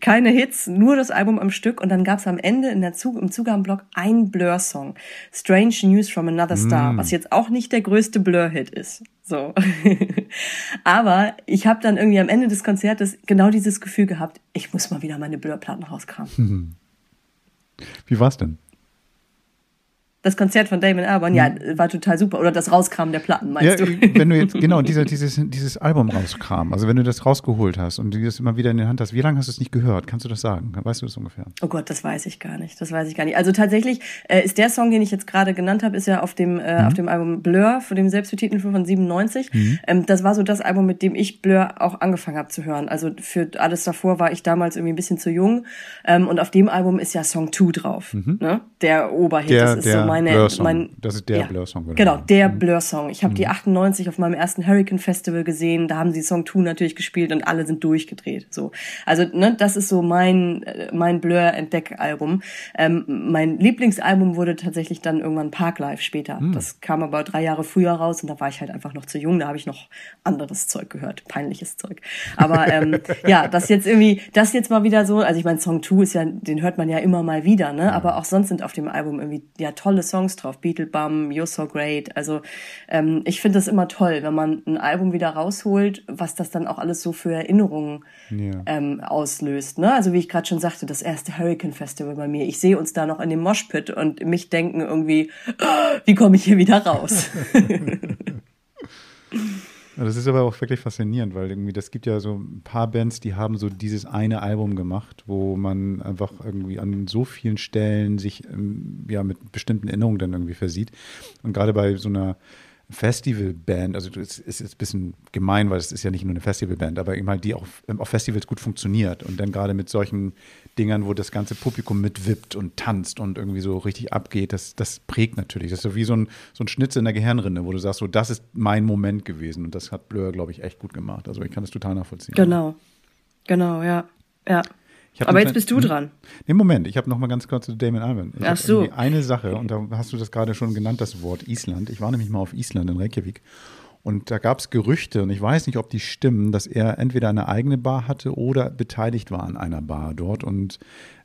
S4: keine Hits, nur das Album am Stück und dann gab's am Ende in der Zug, im Zugabenblock ein Blur-Song, Strange News from Another Star, mm. was jetzt auch nicht der größte Blur-Hit ist. So. <laughs> Aber ich habe dann irgendwie am Ende des Konzertes genau dieses Gefühl gehabt, ich muss mal wieder meine Blur-Platten rauskramen. <laughs>
S3: Wie war's denn?
S4: Das Konzert von Damon Albarn, ja, hm. war total super. Oder das Rauskram der Platten, meinst ja, du?
S3: Wenn du jetzt, <laughs> genau, dieser, dieses, dieses Album rauskram, also wenn du das rausgeholt hast und du das immer wieder in der Hand hast, wie lange hast du es nicht gehört? Kannst du das sagen? Weißt du das ungefähr?
S4: Oh Gott, das weiß ich gar nicht. Das weiß ich gar nicht. Also tatsächlich äh, ist der Song, den ich jetzt gerade genannt habe, ist ja auf dem, äh, mhm. auf dem Album Blur, von dem Selbstbetitelten von 97. Mhm. Ähm, das war so das Album, mit dem ich Blur auch angefangen habe zu hören. Also für alles davor war ich damals irgendwie ein bisschen zu jung. Ähm, und auf dem Album ist ja Song 2 drauf. Mhm. Ne? Der Oberhit.
S3: Der,
S4: das ist
S3: der
S4: so meine, mein
S3: das ist der ja, Blur-Song.
S4: Genau, genau der mhm. Blur-Song. Ich habe mhm. die 98 auf meinem ersten Hurricane Festival gesehen. Da haben sie Song 2 natürlich gespielt und alle sind durchgedreht. So, also ne, das ist so mein äh, mein Blur-Entdeck-Album. Ähm, mein Lieblingsalbum wurde tatsächlich dann irgendwann Parklife später. Mhm. Das kam aber drei Jahre früher raus und da war ich halt einfach noch zu jung. Da habe ich noch anderes Zeug gehört, peinliches Zeug. Aber ähm, <laughs> ja, das jetzt irgendwie, das jetzt mal wieder so. Also ich meine, Song 2 ist ja, den hört man ja immer mal wieder, ne? Aber auch sonst sind auf dem Album irgendwie ja tolle Songs drauf. Beatles Bum, You're So Great. Also ähm, ich finde das immer toll, wenn man ein Album wieder rausholt, was das dann auch alles so für Erinnerungen ja. ähm, auslöst. Ne? Also wie ich gerade schon sagte, das erste Hurricane Festival bei mir. Ich sehe uns da noch in dem Moshpit und mich denken irgendwie, oh, wie komme ich hier wieder raus? <laughs> <laughs>
S3: Das ist aber auch wirklich faszinierend, weil irgendwie das gibt ja so ein paar Bands, die haben so dieses eine Album gemacht, wo man einfach irgendwie an so vielen Stellen sich ähm, ja mit bestimmten Erinnerungen dann irgendwie versieht. Und gerade bei so einer Festivalband, also es ist jetzt ein bisschen gemein, weil es ist ja nicht nur eine Festivalband, aber eben halt die auch auf Festivals gut funktioniert und dann gerade mit solchen Dingern, wo das ganze Publikum mitwippt und tanzt und irgendwie so richtig abgeht, das, das prägt natürlich. Das ist so wie so ein, so ein Schnitz in der Gehirnrinde, wo du sagst, so, das ist mein Moment gewesen. Und das hat Blur, glaube ich, echt gut gemacht. Also ich kann das total nachvollziehen.
S4: Genau. Genau, ja. Ja. Aber jetzt bist du hm? dran.
S3: Nee, Moment, ich habe noch mal ganz kurz zu Damon Alban.
S4: Ich Ach so.
S3: Eine Sache, und da hast du das gerade schon genannt, das Wort Island. Ich war nämlich mal auf Island in Reykjavik und da gab es Gerüchte, und ich weiß nicht, ob die stimmen, dass er entweder eine eigene Bar hatte oder beteiligt war an einer Bar dort. Und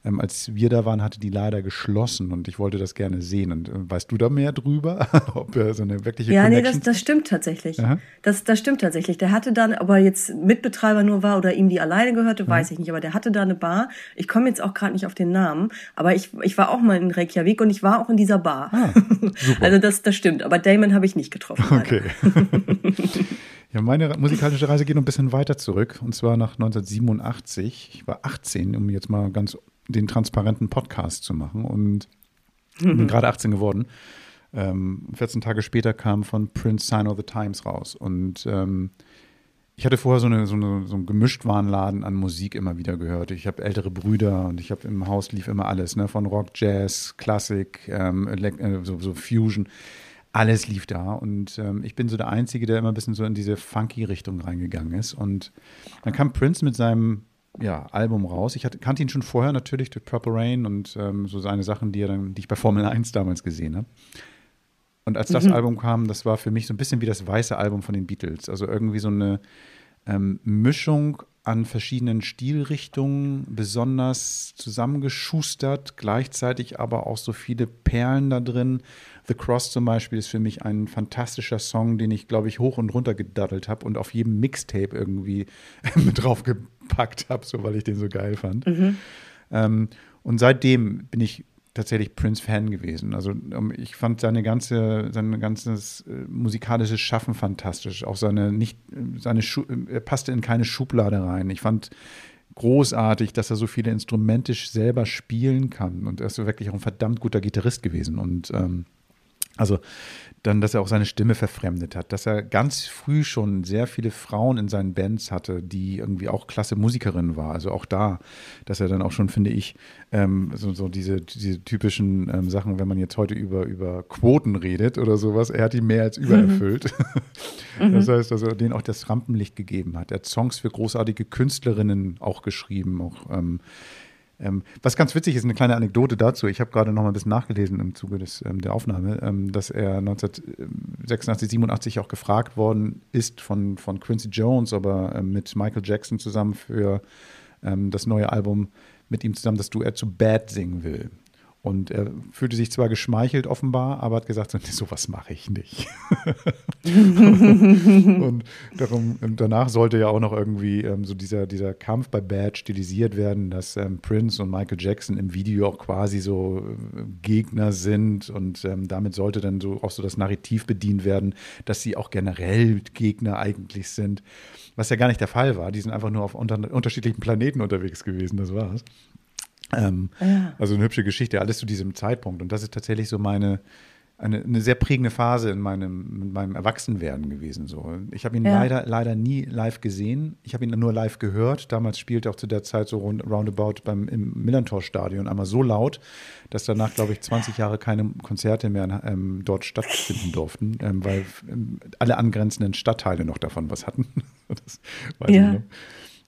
S3: ähm, als wir da waren, hatte die leider geschlossen und ich wollte das gerne sehen. Und äh, weißt du da mehr drüber? <laughs> ob er so eine wirkliche
S4: Ja, Connection nee, das, das stimmt tatsächlich. Das, das stimmt tatsächlich. Der hatte dann, ob er jetzt Mitbetreiber nur war oder ihm die alleine gehörte, mhm. weiß ich nicht. Aber der hatte da eine Bar. Ich komme jetzt auch gerade nicht auf den Namen, aber ich, ich war auch mal in Reykjavik und ich war auch in dieser Bar. Ah, <laughs> also das, das stimmt. Aber Damon habe ich nicht getroffen.
S3: Okay. <laughs> Ja, meine musikalische Reise geht noch ein bisschen weiter zurück und zwar nach 1987. Ich war 18, um jetzt mal ganz den transparenten Podcast zu machen und mhm. <laughs> bin gerade 18 geworden. Ähm, 14 Tage später kam von Prince Sign of the Times raus und ähm, ich hatte vorher so, eine, so, eine, so einen Gemischtwarenladen an Musik immer wieder gehört. Ich habe ältere Brüder und ich habe im Haus lief immer alles, ne? von Rock, Jazz, Klassik, ähm, äh, so, so, Fusion. Alles lief da und ähm, ich bin so der Einzige, der immer ein bisschen so in diese funky Richtung reingegangen ist. Und dann kam Prince mit seinem ja, Album raus. Ich hatte, kannte ihn schon vorher natürlich durch Purple Rain und ähm, so seine Sachen, die, er dann, die ich bei Formel 1 damals gesehen habe. Und als das mhm. Album kam, das war für mich so ein bisschen wie das weiße Album von den Beatles. Also irgendwie so eine ähm, Mischung an verschiedenen Stilrichtungen, besonders zusammengeschustert, gleichzeitig aber auch so viele Perlen da drin. The Cross zum Beispiel ist für mich ein fantastischer Song, den ich, glaube ich, hoch und runter gedaddelt habe und auf jedem Mixtape irgendwie <laughs> mit draufgepackt habe, so weil ich den so geil fand. Mhm. Ähm, und seitdem bin ich tatsächlich Prince-Fan gewesen. Also um, ich fand seine ganze, sein ganzes äh, musikalisches Schaffen fantastisch. Auch seine nicht, seine Schu er passte in keine Schublade rein. Ich fand großartig, dass er so viele Instrumente selber spielen kann. Und er ist wirklich auch ein verdammt guter Gitarrist gewesen. Und ähm, Also dann, dass er auch seine Stimme verfremdet hat, dass er ganz früh schon sehr viele Frauen in seinen Bands hatte, die irgendwie auch klasse Musikerinnen war. Also auch da, dass er dann auch schon, finde ich, ähm, so, so, diese, diese typischen ähm, Sachen, wenn man jetzt heute über, über Quoten redet oder sowas, er hat die mehr als übererfüllt. <laughs> Mhm. das heißt, dass er denen auch das Rampenlicht gegeben hat. Er hat Songs für großartige Künstlerinnen auch geschrieben, auch ähm, ähm, was ganz witzig ist, eine kleine Anekdote dazu. Ich habe gerade noch mal ein bisschen nachgelesen im Zuge des, ähm, der Aufnahme, ähm, dass er 1986, 87 auch gefragt worden ist von, von Quincy Jones, aber ähm, mit Michael Jackson zusammen für ähm, das neue Album mit ihm zusammen das Duett zu Bad singen will. Und er fühlte sich zwar geschmeichelt offenbar, aber hat gesagt, so, sowas mache ich nicht. <laughs> und darum, danach sollte ja auch noch irgendwie ähm, so dieser, dieser Kampf bei Bad stilisiert werden, dass ähm, Prince und Michael Jackson im Video auch quasi so äh, Gegner sind und ähm, damit sollte dann so auch so das Narrativ bedient werden, dass sie auch generell Gegner eigentlich sind. Was ja gar nicht der Fall war. Die sind einfach nur auf unter unterschiedlichen Planeten unterwegs gewesen, das war's. Ähm, ja. Also eine hübsche Geschichte, alles zu diesem Zeitpunkt. Und das ist tatsächlich so meine, eine, eine sehr prägende Phase in meinem, in meinem Erwachsenwerden gewesen. So. Ich habe ihn ja. leider, leider nie live gesehen. Ich habe ihn nur live gehört. Damals spielte auch zu der Zeit so roundabout beim, im Millantor-Stadion einmal so laut, dass danach, glaube ich, 20 Jahre keine Konzerte mehr ähm, dort stattfinden durften, ähm, weil ähm, alle angrenzenden Stadtteile noch davon was hatten. <laughs> das weiß ja. ich noch.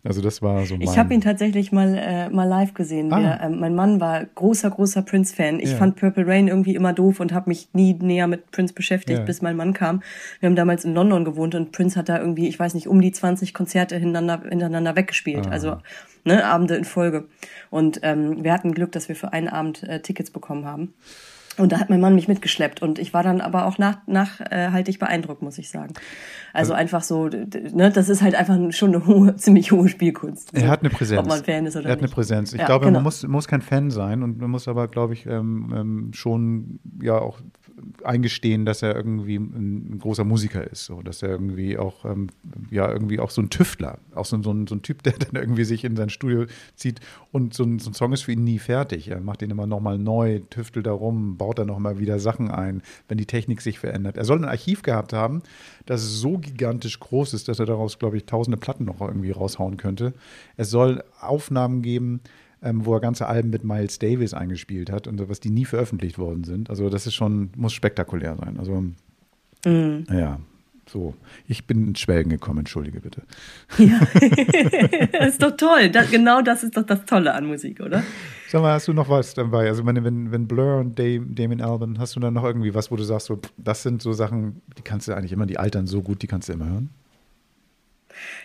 S3: Also das war so mein
S4: Ich habe ihn tatsächlich mal, äh, mal live gesehen. Ah. Wir, äh, mein Mann war großer, großer Prince-Fan. Ich ja. fand Purple Rain irgendwie immer doof und habe mich nie näher mit Prince beschäftigt, ja. bis mein Mann kam. Wir haben damals in London gewohnt und Prince hat da irgendwie, ich weiß nicht, um die 20 Konzerte hintereinander, hintereinander weggespielt. Ah. Also ne, Abende in Folge. Und ähm, wir hatten Glück, dass wir für einen Abend äh, Tickets bekommen haben. Und da hat mein Mann mich mitgeschleppt und ich war dann aber auch nach, nachhaltig beeindruckt, muss ich sagen. Also, also einfach so, ne, das ist halt einfach schon eine hohe, <laughs> ziemlich hohe Spielkunst.
S3: Er hat eine Präsenz.
S4: Ob man Fan ist oder
S3: Er hat
S4: nicht.
S3: eine Präsenz. Ich ja, glaube, genau. man muss, muss kein Fan sein und man muss aber, glaube ich, ähm, ähm, schon ja auch eingestehen, dass er irgendwie ein, ein, großer Musiker ist, so dass er irgendwie auch ähm, ja irgendwie auch so ein Tüftler, auch so, so, ein, so ein Typ, <laughs> der dann irgendwie sich in sein Studio zieht und so ein, so ein Song ist für ihn nie fertig. Er macht ihn immer nochmal neu, tüftelt darum, baut da nochmal wieder Sachen ein, wenn die Technik sich verändert. Er soll ein Archiv gehabt haben, das so gigantisch groß ist, dass er daraus, glaube ich, tausende Platten noch irgendwie raushauen könnte. Es soll Aufnahmen geben, ähm, wo er ganze Alben mit Miles Davis eingespielt hat und was die nie veröffentlicht worden sind. Also das ist schon, muss spektakulär sein. Also mhm. ja, so. Ich bin ins Schwelgen gekommen, entschuldige bitte.
S4: Ja, das <laughs> ist doch toll. Das, genau das ist doch das Tolle an Musik, oder?
S3: Sag mal, hast du noch was dabei? Also wenn, wenn, wenn Blur und Damien Alban, hast du dann noch irgendwie was, wo du sagst, so, das sind so Sachen, die kannst du eigentlich immer, die altern so gut, die kannst du immer hören?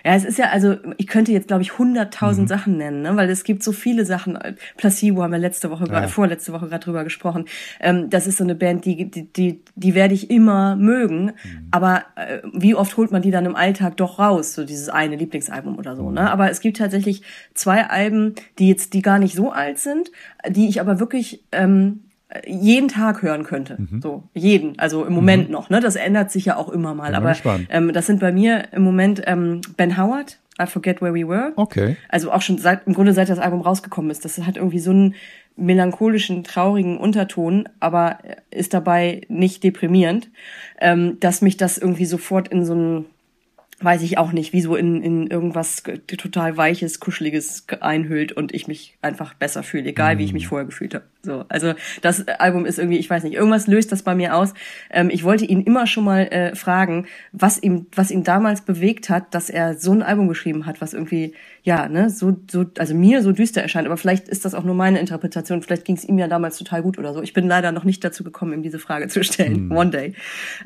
S4: Ja, es ist ja, also ich könnte jetzt, glaube ich, hunderttausend mhm. Sachen nennen, ne? weil es gibt so viele Sachen. Placebo haben wir letzte Woche, ja. vorletzte Woche gerade drüber gesprochen. Ähm, das ist so eine Band, die, die, die, die werde ich immer mögen. Mhm. Aber äh, wie oft holt man die dann im Alltag doch raus, so dieses eine Lieblingsalbum oder so. Ne? Mhm. Aber es gibt tatsächlich zwei Alben, die jetzt, die gar nicht so alt sind, die ich aber wirklich ähm, jeden Tag hören könnte. Mhm. So, jeden. Also im Moment mhm. noch. Ne? Das ändert sich ja auch immer mal. Aber ähm, das sind bei mir im Moment ähm, Ben Howard, I Forget Where We Were.
S3: Okay.
S4: Also auch schon seit, im Grunde seit das Album rausgekommen ist. Das hat irgendwie so einen melancholischen, traurigen Unterton, aber ist dabei nicht deprimierend, ähm, dass mich das irgendwie sofort in so ein weiß ich auch nicht, wie so in, in irgendwas total Weiches, Kuscheliges einhüllt und ich mich einfach besser fühle, egal wie ich mich mhm. vorher gefühlt habe. So, also das Album ist irgendwie, ich weiß nicht, irgendwas löst das bei mir aus. Ähm, ich wollte ihn immer schon mal äh, fragen, was ihm, was ihn damals bewegt hat, dass er so ein Album geschrieben hat, was irgendwie, ja, ne, so, so, also mir so düster erscheint. Aber vielleicht ist das auch nur meine Interpretation. Vielleicht ging es ihm ja damals total gut oder so. Ich bin leider noch nicht dazu gekommen, ihm diese Frage zu stellen. Mhm. One day.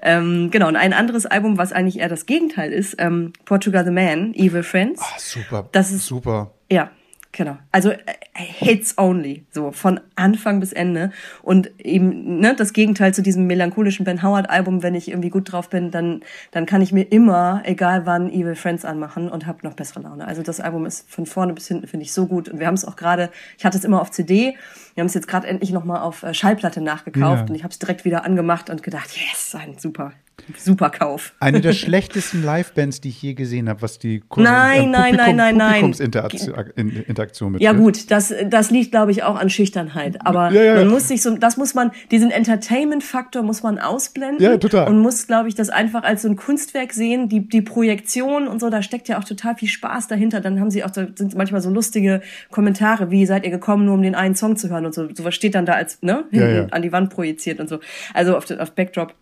S4: Ähm, genau. Und ein anderes Album, was eigentlich eher das Gegenteil ist, ähm, Portugal the Man, Evil Friends.
S3: Ah, super.
S4: Das ist
S3: super.
S4: Ja, Genau. Also äh, Hits only, so von Anfang bis Ende. Und eben ne, das Gegenteil zu diesem melancholischen Ben Howard Album, wenn ich irgendwie gut drauf bin, dann, dann kann ich mir immer, egal wann, Evil Friends anmachen und habe noch bessere Laune. Also das Album ist von vorne bis hinten, finde ich, so gut. Und wir haben es auch gerade, ich hatte es immer auf CD, wir haben es jetzt gerade endlich nochmal auf äh, Schallplatte nachgekauft ja. und ich habe es direkt wieder angemacht und gedacht, yes, ein super Super Kauf.
S3: Eine der schlechtesten Live-Bands, die ich je gesehen habe, was die
S4: Nein, ähm, nein, nein, nein, nein.
S3: Publikumsinteraktion Reaktion mit.
S4: Ja gut, das, das liegt, glaube ich, auch an Schüchternheit. Aber ja, ja, man muss sich so, das muss man, diesen Entertainment-Faktor muss man ausblenden.
S3: Ja, total.
S4: Und muss, glaube ich, das einfach als so ein Kunstwerk sehen. Die, die Projektion und so, da steckt ja auch total viel Spaß dahinter. Dann haben sie auch, da sind manchmal so lustige Kommentare, wie seid ihr gekommen, nur um den einen Song zu hören und so. Sowas steht dann da als, ne, hinten ja, an die Wand projiziert und so. Also auf, auf Backdrop.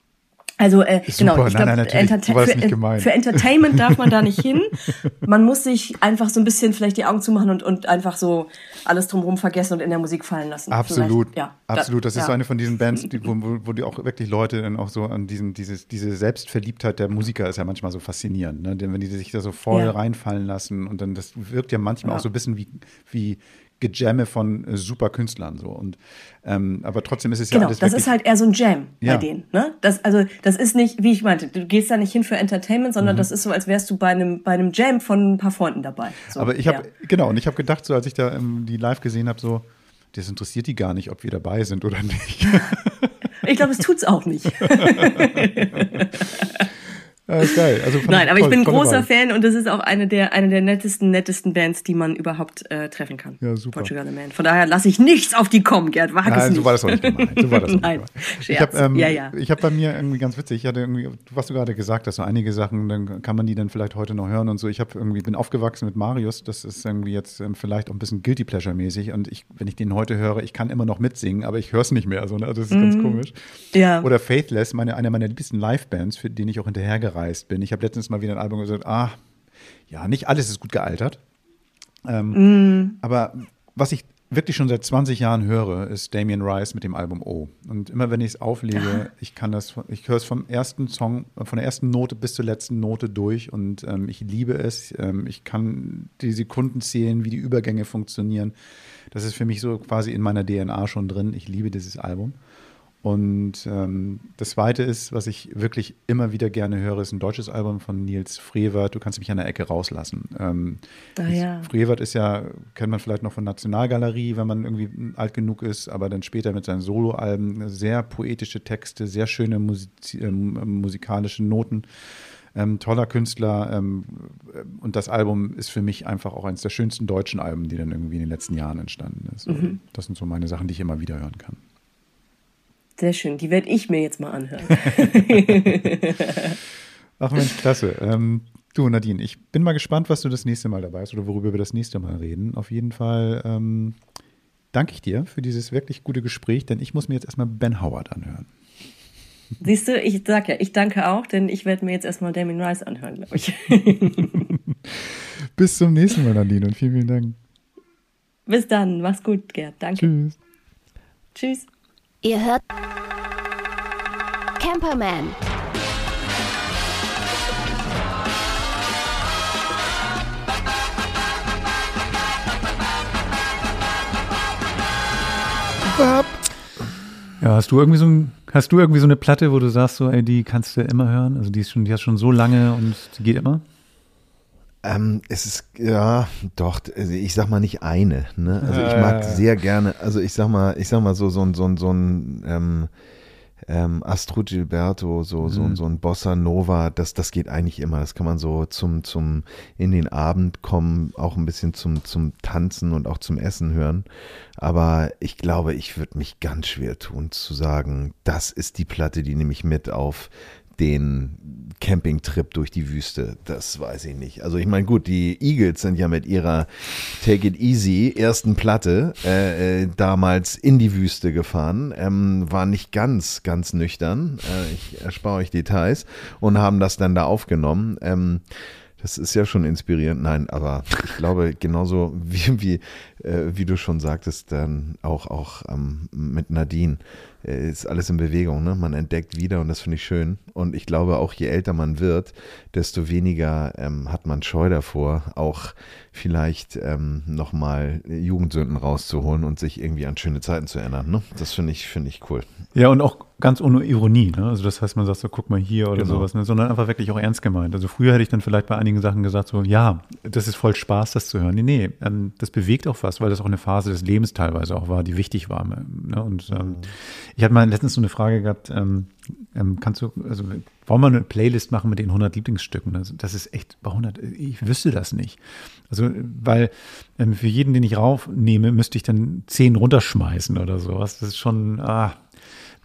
S4: Also äh, genau, ich glaube, für, für, Entertainment darf man da nicht <laughs> hin. Man muss sich einfach so ein bisschen vielleicht die Augen zumachen und, und einfach so alles drumherum vergessen und in der Musik fallen lassen.
S3: Absolut, ja, absolut. Das ja. ist so eine von diesen Bands, die, wo, wo die auch wirklich Leute dann auch so an diesen, dieses, diese Selbstverliebtheit der Musiker ist ja manchmal so faszinierend, ne? Denn wenn die sich da so voll ja. reinfallen lassen und dann das wirkt ja manchmal ja. auch so ein bisschen wie, wie Gejamme von äh, super Künstlern so und ähm, aber trotzdem ist es
S4: ja
S3: genau,
S4: alles das ist halt eher so ein Jam ja. bei denen ne das also das ist nicht wie ich meinte du gehst da nicht hin für Entertainment sondern mhm. das ist so als wärst du bei einem bei einem Jam von ein paar Freunden dabei
S3: so, aber ich habe ja. genau und ich habe gedacht so als ich da ähm, die live gesehen habe so das interessiert die gar nicht ob wir dabei sind oder nicht <laughs>
S4: ich glaube es tut's auch nicht <laughs> <laughs>
S3: Ja, ist geil. Also
S4: Nein, aber toll, ich bin großer Wahl. Fan und das ist auch eine der, eine der nettesten, nettesten Bands, die man überhaupt äh, treffen kann.
S3: Ja, super.
S4: Portugal the Man. Von daher lasse ich nichts auf die kommen, Gerd. Wag
S3: Nein,
S4: es nicht.
S3: so war das auch nicht gemeint. So war das <laughs> nicht
S4: Nein,
S3: Ich habe ähm, ja, ja. hab bei mir irgendwie ganz witzig, ich hatte irgendwie, was du gerade gesagt hast, so einige Sachen, dann kann man die dann vielleicht heute noch hören und so. Ich habe irgendwie, bin aufgewachsen mit Marius, das ist irgendwie jetzt ähm, vielleicht auch ein bisschen Guilty Pleasure-mäßig und ich, wenn ich den heute höre, ich kann immer noch mitsingen, aber ich höre es nicht mehr. So, ne? Das ist mhm. ganz komisch.
S4: Ja.
S3: Oder Faithless, meine, eine meiner liebsten Live-Bands, für die ich auch hinterhergereist bin. Ich habe letztens mal wieder ein Album gesagt, ah, ja, nicht alles ist gut gealtert. Ähm, mm. Aber was ich wirklich schon seit 20 Jahren höre, ist Damien Rice mit dem Album O. Und immer wenn ich es auflege, ich kann das, ich höre es vom ersten Song, von der ersten Note bis zur letzten Note durch und ähm, ich liebe es. Ähm, ich kann die Sekunden zählen, wie die Übergänge funktionieren. Das ist für mich so quasi in meiner DNA schon drin. Ich liebe dieses Album. Und ähm, das Zweite ist, was ich wirklich immer wieder gerne höre, ist ein deutsches Album von Nils Frevert. Du kannst mich an der Ecke rauslassen. Ähm,
S4: ah, ja.
S3: Frevert ist ja, kennt man vielleicht noch von Nationalgalerie, wenn man irgendwie alt genug ist, aber dann später mit seinen Soloalben sehr poetische Texte, sehr schöne Musik, äh, musikalische Noten. Ähm, toller Künstler ähm, und das Album ist für mich einfach auch eines der schönsten deutschen Alben, die dann irgendwie in den letzten Jahren entstanden ist. Mhm. Das sind so meine Sachen, die ich immer wieder hören kann.
S4: Sehr schön, die werde ich mir jetzt mal anhören. <laughs>
S3: Ach Mensch, klasse. Ähm, du, Nadine, ich bin mal gespannt, was du das nächste Mal dabei hast oder worüber wir das nächste Mal reden. Auf jeden Fall ähm, danke ich dir für dieses wirklich gute Gespräch, denn ich muss mir jetzt erstmal Ben Howard anhören.
S4: Siehst du, ich sag ja, ich danke auch, denn ich werde mir jetzt erstmal Damien Rice anhören, glaube ich. <laughs> <laughs>
S3: Bis zum nächsten Mal, Nadine, und vielen, vielen Dank.
S4: Bis dann, mach's gut, Gerd. Danke.
S3: Tschüss.
S4: Tschüss.
S1: Ihr hört Camperman.
S3: Ja, hast du irgendwie so ein, hast du irgendwie so eine Platte, wo du sagst, so, ey, die kannst du immer hören? Also die ist schon, die hast schon so lange und die geht immer?
S2: Ähm, es ist, ja, doch, also ich sag mal nicht eine. Ne? Also ich mag sehr gerne, also ich sag mal, ich sag mal so, so ein, so ein, so ein ähm, ähm, Astro Gilberto, so, so, mhm. so ein Bossa Nova, das, das geht eigentlich immer. Das kann man so zum, zum, in den Abend kommen, auch ein bisschen zum, zum Tanzen und auch zum Essen hören. Aber ich glaube, ich würde mich ganz schwer tun zu sagen, das ist die Platte, die nehme ich mit auf den Campingtrip durch die Wüste, das weiß ich nicht. Also ich meine, gut, die Eagles sind ja mit ihrer Take It Easy ersten Platte äh, äh, damals in die Wüste gefahren, ähm, waren nicht ganz, ganz nüchtern, äh, ich erspare euch Details, und haben das dann da aufgenommen. Ähm, das ist ja schon inspirierend. Nein, aber ich glaube, genauso wie, wie, äh, wie du schon sagtest, dann auch, auch ähm, mit Nadine ist alles in Bewegung. Ne? Man entdeckt wieder und das finde ich schön. Und ich glaube, auch je älter man wird, desto weniger ähm, hat man Scheu davor, auch vielleicht ähm, nochmal Jugendsünden rauszuholen und sich irgendwie an schöne Zeiten zu erinnern. Ne? Das finde ich, finde ich cool.
S3: Ja, und auch ganz ohne Ironie. Ne? Also das heißt, man sagt so, guck mal hier oder
S2: Genau.
S3: sowas, ne? sondern einfach wirklich auch ernst gemeint. Also früher hätte ich dann vielleicht bei einigen Sachen gesagt so, ja, das ist voll Spaß, das zu hören. Nee, nee, ähm, das bewegt auch was, weil das auch eine Phase des Lebens teilweise auch war, die wichtig war. Ne? Und ähm, ich hatte mal letztens so eine Frage gehabt, ähm, ähm, kannst du, also wollen wir eine Playlist machen mit den 100 Lieblingsstücken? Also, das ist echt bei 100, ich wüsste das nicht. Also, weil ähm, für jeden, den ich raufnehme, müsste ich dann 10 runterschmeißen oder sowas. Das ist schon, ah,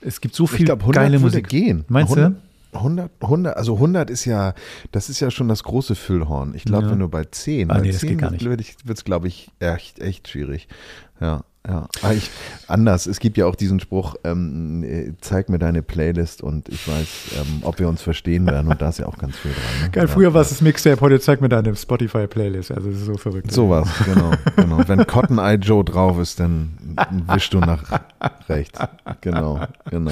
S3: es gibt so viel
S2: Ich glaube, 100
S3: geile Musik.
S2: gehen.
S3: Meinst
S2: 100,
S3: du?
S2: 100, 100, also 100 ist ja, das ist ja schon das große Füllhorn. Ich glaube,
S3: Ja.
S2: wenn du bei 10,
S3: Ah,
S2: bei
S3: nee, das
S2: 10
S3: geht gar
S2: wird- wird's, glaube ich, echt, echt schwierig. Ja, ja. Aber ich, anders, es gibt ja auch diesen Spruch, ähm, äh, zeig mir deine Playlist und ich weiß, ähm, ob wir uns verstehen werden und da ist ja auch ganz viel dran. Ne?
S3: Geil,
S2: ja.
S3: früher war es das Mixtape, heute zeig mir deine Spotify-Playlist. Also, das ist so verrückt.
S2: Sowas, genau, genau. Wenn Cotton Eye Joe drauf ist, dann wischst du nach rechts. Genau, genau.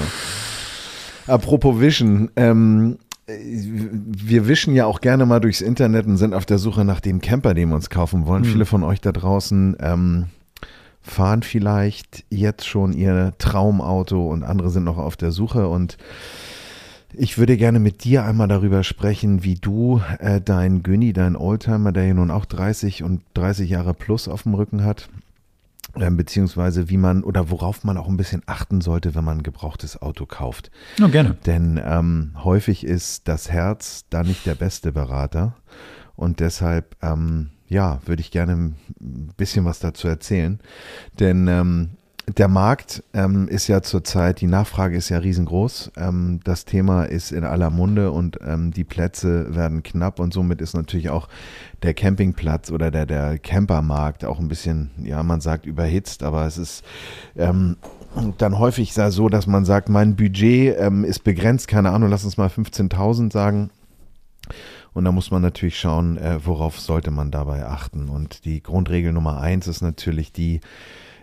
S2: Apropos Wischen, ähm, wir wischen ja auch gerne mal durchs Internet und sind auf der Suche nach dem Camper, den wir uns kaufen wollen. Viele von euch da draußen ähm, fahren vielleicht jetzt schon ihr Traumauto und andere sind noch auf der Suche und ich würde gerne mit dir einmal darüber sprechen, wie du äh, dein Günni, dein Oldtimer, der ja nun auch 30 und 30 Jahre plus auf dem Rücken hat, ähm, beziehungsweise wie man oder worauf man auch ein bisschen achten sollte, wenn man ein gebrauchtes Auto kauft.
S3: Ja, gerne.
S2: Denn ähm, häufig ist das Herz da nicht der beste Berater. Und deshalb, ähm, ja, würde ich gerne ein bisschen was dazu erzählen. Denn ähm, der Markt ähm, ist ja zurzeit, die Nachfrage ist ja riesengroß. Ähm, das Thema ist in aller Munde und ähm, die Plätze werden knapp und somit ist natürlich auch der Campingplatz oder der, der Campermarkt auch ein bisschen, ja, man sagt überhitzt, aber es ist ähm, dann häufig so, dass man sagt, mein Budget ähm, ist begrenzt, keine Ahnung, lass uns mal 15.000 sagen. Und da muss man natürlich schauen, äh, worauf sollte man dabei achten. Und die Grundregel Nummer eins ist natürlich die,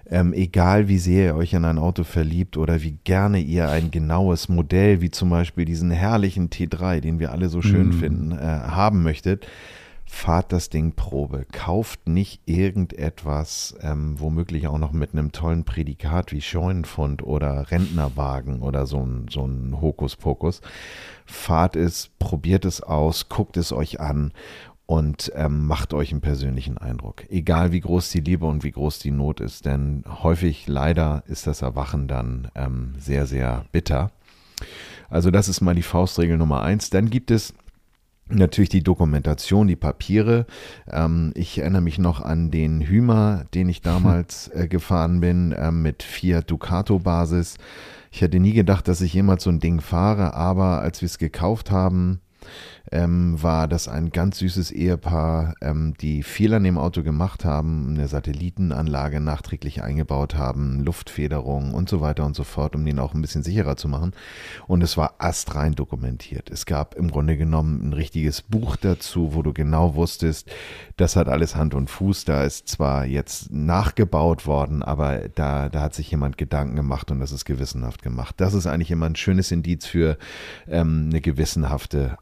S2: ähm, egal wie sehr ihr euch in ein Auto verliebt oder wie gerne ihr ein genaues Modell, wie zum Beispiel diesen herrlichen T3, den wir alle so schön finden, äh, haben möchtet, fahrt das Ding Probe. Kauft nicht irgendetwas, ähm, womöglich auch noch mit einem tollen Prädikat wie Scheunenfund oder Rentnerwagen oder so ein, so ein Hokuspokus. Fahrt es, probiert es aus, guckt es euch an und ähm, macht euch einen persönlichen Eindruck. Egal wie groß die Liebe und wie groß die Not ist, denn häufig leider ist das Erwachen dann ähm, sehr, sehr bitter. Also das ist mal die Faustregel Nummer eins. Dann gibt es Natürlich die Dokumentation, die Papiere. Ähm, ich erinnere mich noch an den Hümer, den ich <laughs> damals äh, gefahren bin, äh, mit Fiat Ducato Basis. Ich hätte nie gedacht, dass ich jemals so ein Ding fahre, aber als wir es gekauft haben, ähm, war das ein ganz süßes Ehepaar, ähm, die viel an dem Auto gemacht haben, eine Satellitenanlage nachträglich eingebaut haben, Luftfederung und so weiter und so fort, um den auch ein bisschen sicherer zu machen. Und es war astrein dokumentiert. Es gab im Grunde genommen ein richtiges Buch dazu, wo du genau wusstest, das hat alles Hand und Fuß. Da ist zwar jetzt nachgebaut worden, aber da, da hat sich jemand Gedanken gemacht und das ist gewissenhaft gemacht. Das ist eigentlich immer ein schönes Indiz für ähm, eine gewissenhafte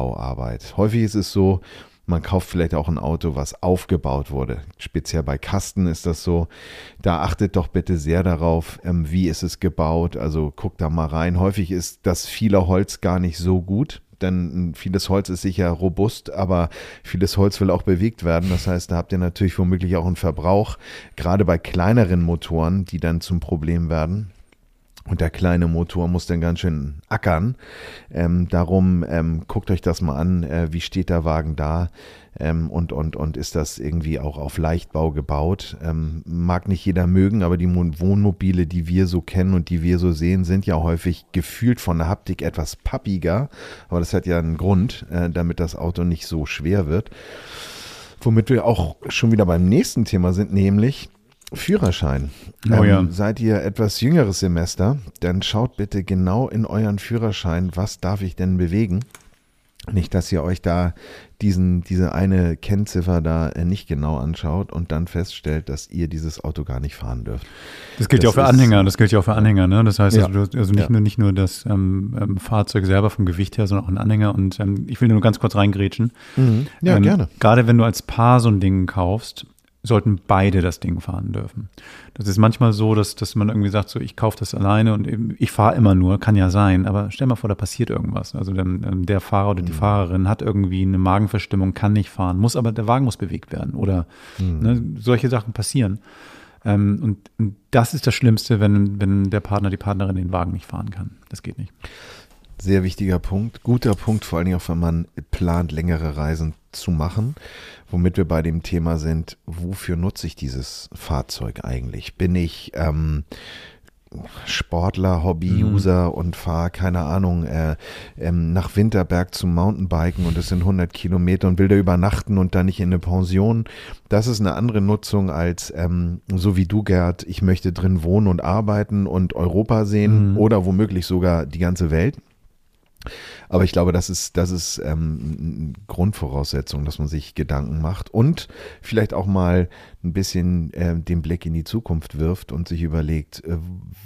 S2: Ausbauarbeit. Häufig ist es so, man kauft vielleicht auch ein Auto, was aufgebaut wurde. Speziell bei Kasten ist das so. Da achtet doch bitte sehr darauf, ähm, wie ist es gebaut. Also guckt da mal rein. Häufig ist das viele Holz gar nicht so gut. Denn vieles Holz ist sicher robust, aber vieles Holz will auch bewegt werden. Das heißt, da habt ihr natürlich womöglich auch einen Verbrauch, gerade bei kleineren Motoren, die dann zum Problem werden. Und der kleine Motor muss dann ganz schön ackern. Ähm, darum ähm, guckt euch das mal an. Äh, wie steht der Wagen da? Ähm, und, und, und ist das irgendwie auch auf Leichtbau gebaut? Ähm, mag nicht jeder mögen, aber die Mo- Wohnmobile, die wir so kennen und die wir so sehen, sind ja häufig gefühlt von der Haptik etwas pappiger. Aber das hat ja einen Grund, äh, damit das Auto nicht so schwer wird. Womit wir auch schon wieder beim nächsten Thema sind, nämlich Führerschein.
S3: Oh ja.
S2: Seid ihr etwas jüngeres Semester, dann schaut bitte genau in euren Führerschein, was darf ich denn bewegen? Nicht, dass ihr euch da diesen, diese eine Kennziffer da äh, nicht genau anschaut und dann feststellt, dass ihr dieses Auto gar nicht fahren dürft.
S3: Das gilt ja
S2: Das
S3: auch für Anhänger, das gilt ja auch für Anhänger, ne? Das heißt,
S2: Ja.
S3: also, du, also nicht,
S2: Ja.
S3: nur, nicht nur das ähm, ähm, Fahrzeug selber vom Gewicht her, sondern auch ein Anhänger. Und ähm, ich will nur ganz kurz reingrätschen.
S2: Ja,
S3: ähm,
S2: gerne.
S3: Gerade wenn du als Paar so ein Ding kaufst, sollten beide das Ding fahren dürfen. Das ist manchmal so, dass, dass man irgendwie sagt, so ich kaufe das alleine und ich fahre immer nur, kann ja sein, aber stell mal vor, da passiert irgendwas. Also der, der Fahrer oder die mhm. Fahrerin hat irgendwie eine Magenverstimmung, kann nicht fahren, muss aber, der Wagen muss bewegt werden oder mhm. ne, solche Sachen passieren. Ähm, und, und das ist das Schlimmste, wenn, wenn der Partner, die Partnerin den Wagen nicht fahren kann. Das geht nicht.
S2: Sehr wichtiger Punkt, guter Punkt, vor allen Dingen auch, wenn man plant, längere Reisen zu machen, womit wir bei dem Thema sind, wofür nutze ich dieses Fahrzeug eigentlich? Bin ich ähm, Sportler, Hobby-User mhm. und fahre, keine Ahnung, äh, ähm, nach Winterberg zum Mountainbiken und es sind 100 Kilometer und will da übernachten und dann nicht in eine Pension. Das ist eine andere Nutzung als ähm, so wie du, Gerd, ich möchte drin wohnen und arbeiten und Europa sehen mhm. oder womöglich sogar die ganze Welt. Aber ich glaube, das ist, das ist ähm, Grundvoraussetzung, dass man sich Gedanken macht und vielleicht auch mal ein bisschen äh, den Blick in die Zukunft wirft und sich überlegt, äh,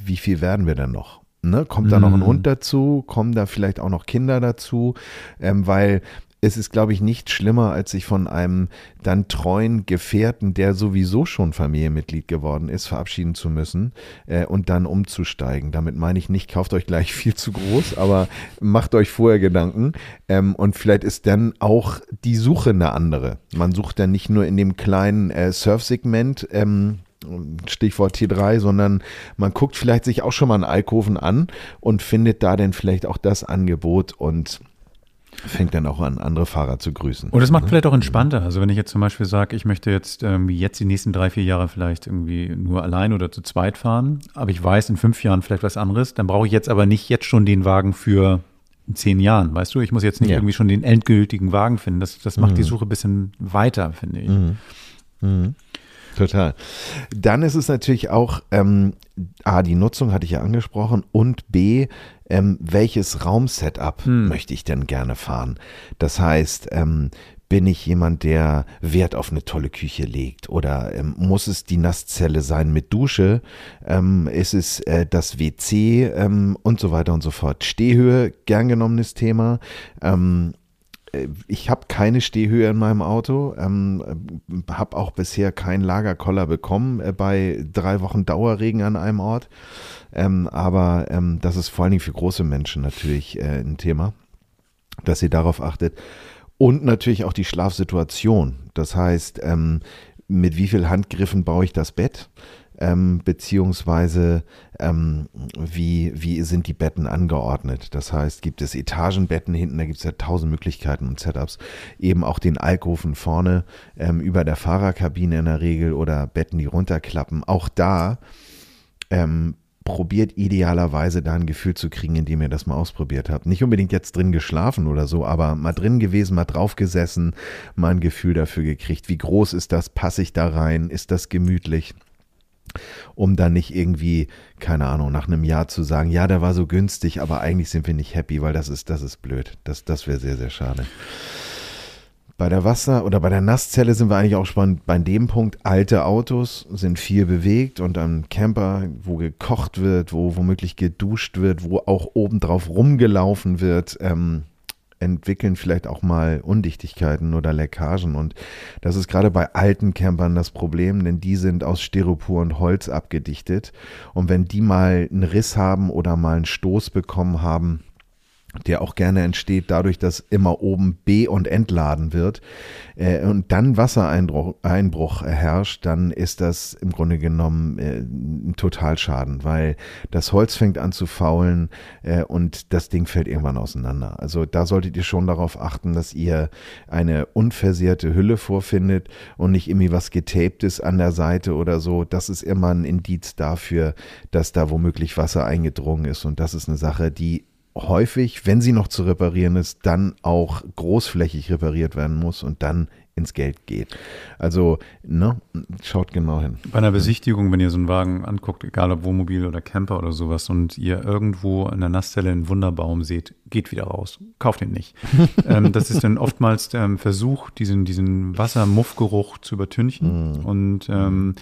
S2: wie viel werden wir denn noch? Ne? Kommt da noch ein mhm. Hund dazu? Kommen da vielleicht auch noch Kinder dazu? Ähm, weil es ist, glaube ich, nicht schlimmer, als sich von einem dann treuen Gefährten, der sowieso schon Familienmitglied geworden ist, verabschieden zu müssen äh, und dann umzusteigen. Damit meine ich nicht, kauft euch gleich viel zu groß, aber macht euch vorher Gedanken. Ähm, und vielleicht ist dann auch die Suche eine andere. Man sucht dann nicht nur in dem kleinen äh, Surf-Segment, ähm, Stichwort T3, sondern man guckt vielleicht sich auch schon mal einen Alkoven an und findet da dann vielleicht auch das Angebot und fängt dann auch an, andere Fahrer zu grüßen.
S3: Und es macht ne? vielleicht auch entspannter. Also wenn ich jetzt zum Beispiel sage, ich möchte jetzt irgendwie jetzt die nächsten drei, vier Jahre vielleicht irgendwie nur allein oder zu zweit fahren, aber ich weiß in fünf Jahren vielleicht was anderes, dann brauche ich jetzt aber nicht jetzt schon den Wagen für zehn Jahren, weißt du? Ich muss jetzt nicht ja. irgendwie schon den endgültigen Wagen finden. Das, das macht mhm. die Suche ein bisschen weiter, finde ich. Mhm.
S2: Mhm. Total. Dann ist es natürlich auch, ähm, A, die Nutzung hatte ich ja angesprochen und B, ähm, welches Raumsetup hm. möchte ich denn gerne fahren? Das heißt, ähm, bin ich jemand, der Wert auf eine tolle Küche legt? Oder ähm, muss es die Nasszelle sein mit Dusche? Ähm, ist es äh, das WC ähm, und so weiter und so fort? Stehhöhe, gern genommenes Thema. Äh, ich habe keine Stehhöhe in meinem Auto, ähm, habe auch bisher keinen Lagerkoller bekommen äh, bei drei Wochen Dauerregen an einem Ort. Ähm, aber ähm, das ist vor allen Dingen für große Menschen natürlich äh, ein Thema, dass ihr darauf achtet. Und natürlich auch die Schlafsituation. Das heißt, ähm, mit wie viel Handgriffen baue ich das Bett? Ähm, beziehungsweise ähm, wie, wie sind die Betten angeordnet. Das heißt, gibt es Etagenbetten hinten, da gibt es ja tausend Möglichkeiten und Setups. Eben auch den Alkoven vorne ähm, über der Fahrerkabine in der Regel oder Betten, die runterklappen. Auch da ähm, probiert idealerweise da ein Gefühl zu kriegen, indem ihr das mal ausprobiert habt. Nicht unbedingt jetzt drin geschlafen oder so, aber mal drin gewesen, mal drauf gesessen, mal ein Gefühl dafür gekriegt. Wie groß ist das? Passe ich da rein? Ist das gemütlich? Um dann nicht irgendwie, keine Ahnung, nach einem Jahr zu sagen, ja, der war so günstig, aber eigentlich sind wir nicht happy, weil das ist, das ist blöd. Das, das wäre sehr, sehr schade. Bei der Wasser- oder bei der Nasszelle sind wir eigentlich auch spannend bei dem Punkt. Alte Autos sind viel bewegt und am Camper, wo gekocht wird, wo womöglich geduscht wird, wo auch obendrauf rumgelaufen wird, ähm, entwickeln vielleicht auch mal Undichtigkeiten oder Leckagen. Und das ist gerade bei alten Campern das Problem, denn die sind aus Styropor und Holz abgedichtet. Und wenn die mal einen Riss haben oder mal einen Stoß bekommen haben, der auch gerne entsteht dadurch, dass immer oben B- und entladen wird äh, und dann Wassereinbruch Einbruch herrscht, dann ist das im Grunde genommen äh, ein Totalschaden, weil das Holz fängt an zu faulen äh, und das Ding fällt irgendwann auseinander. Also da solltet ihr schon darauf achten, dass ihr eine unversehrte Hülle vorfindet und nicht irgendwie was getaptes an der Seite oder so. Das ist immer ein Indiz dafür, dass da womöglich Wasser eingedrungen ist und das ist eine Sache, die häufig, wenn sie noch zu reparieren ist, dann auch großflächig repariert werden muss und dann ins Geld geht. Also, ne, schaut genau hin.
S3: Bei einer Besichtigung, wenn ihr so einen Wagen anguckt, egal ob Wohnmobil oder Camper oder sowas, und ihr irgendwo in der Nasszelle einen Wunderbaum seht, geht wieder raus. Kauft ihn nicht. <laughs> ähm, das ist dann oftmals der Versuch, diesen, diesen Wassermuffgeruch zu übertünchen. Mm. Und ähm,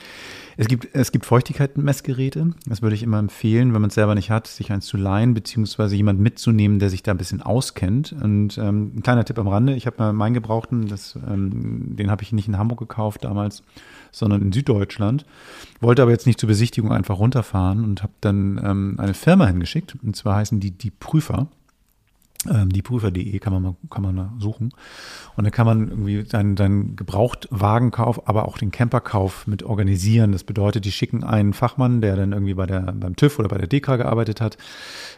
S3: es gibt, es gibt Feuchtigkeitenmessgeräte. Das würde ich immer empfehlen, wenn man es selber nicht hat, sich eins zu leihen, beziehungsweise jemand mitzunehmen, der sich da ein bisschen auskennt. Und ähm, ein kleiner Tipp am Rande, ich habe mal meinen Gebrauchten, das den habe ich nicht in Hamburg gekauft damals, sondern in Süddeutschland. Wollte aber jetzt nicht zur Besichtigung einfach runterfahren und habe dann ähm, eine Firma hingeschickt. Und zwar heißen die die Prüfer. Ähm, die Prüfer.de kann man, kann man da suchen. Und dann kann man irgendwie seinen, seinen Gebrauchtwagenkauf, aber auch den Camperkauf mit organisieren. Das bedeutet, die schicken einen Fachmann, der dann irgendwie bei der, beim TÜV oder bei der DEKRA gearbeitet hat,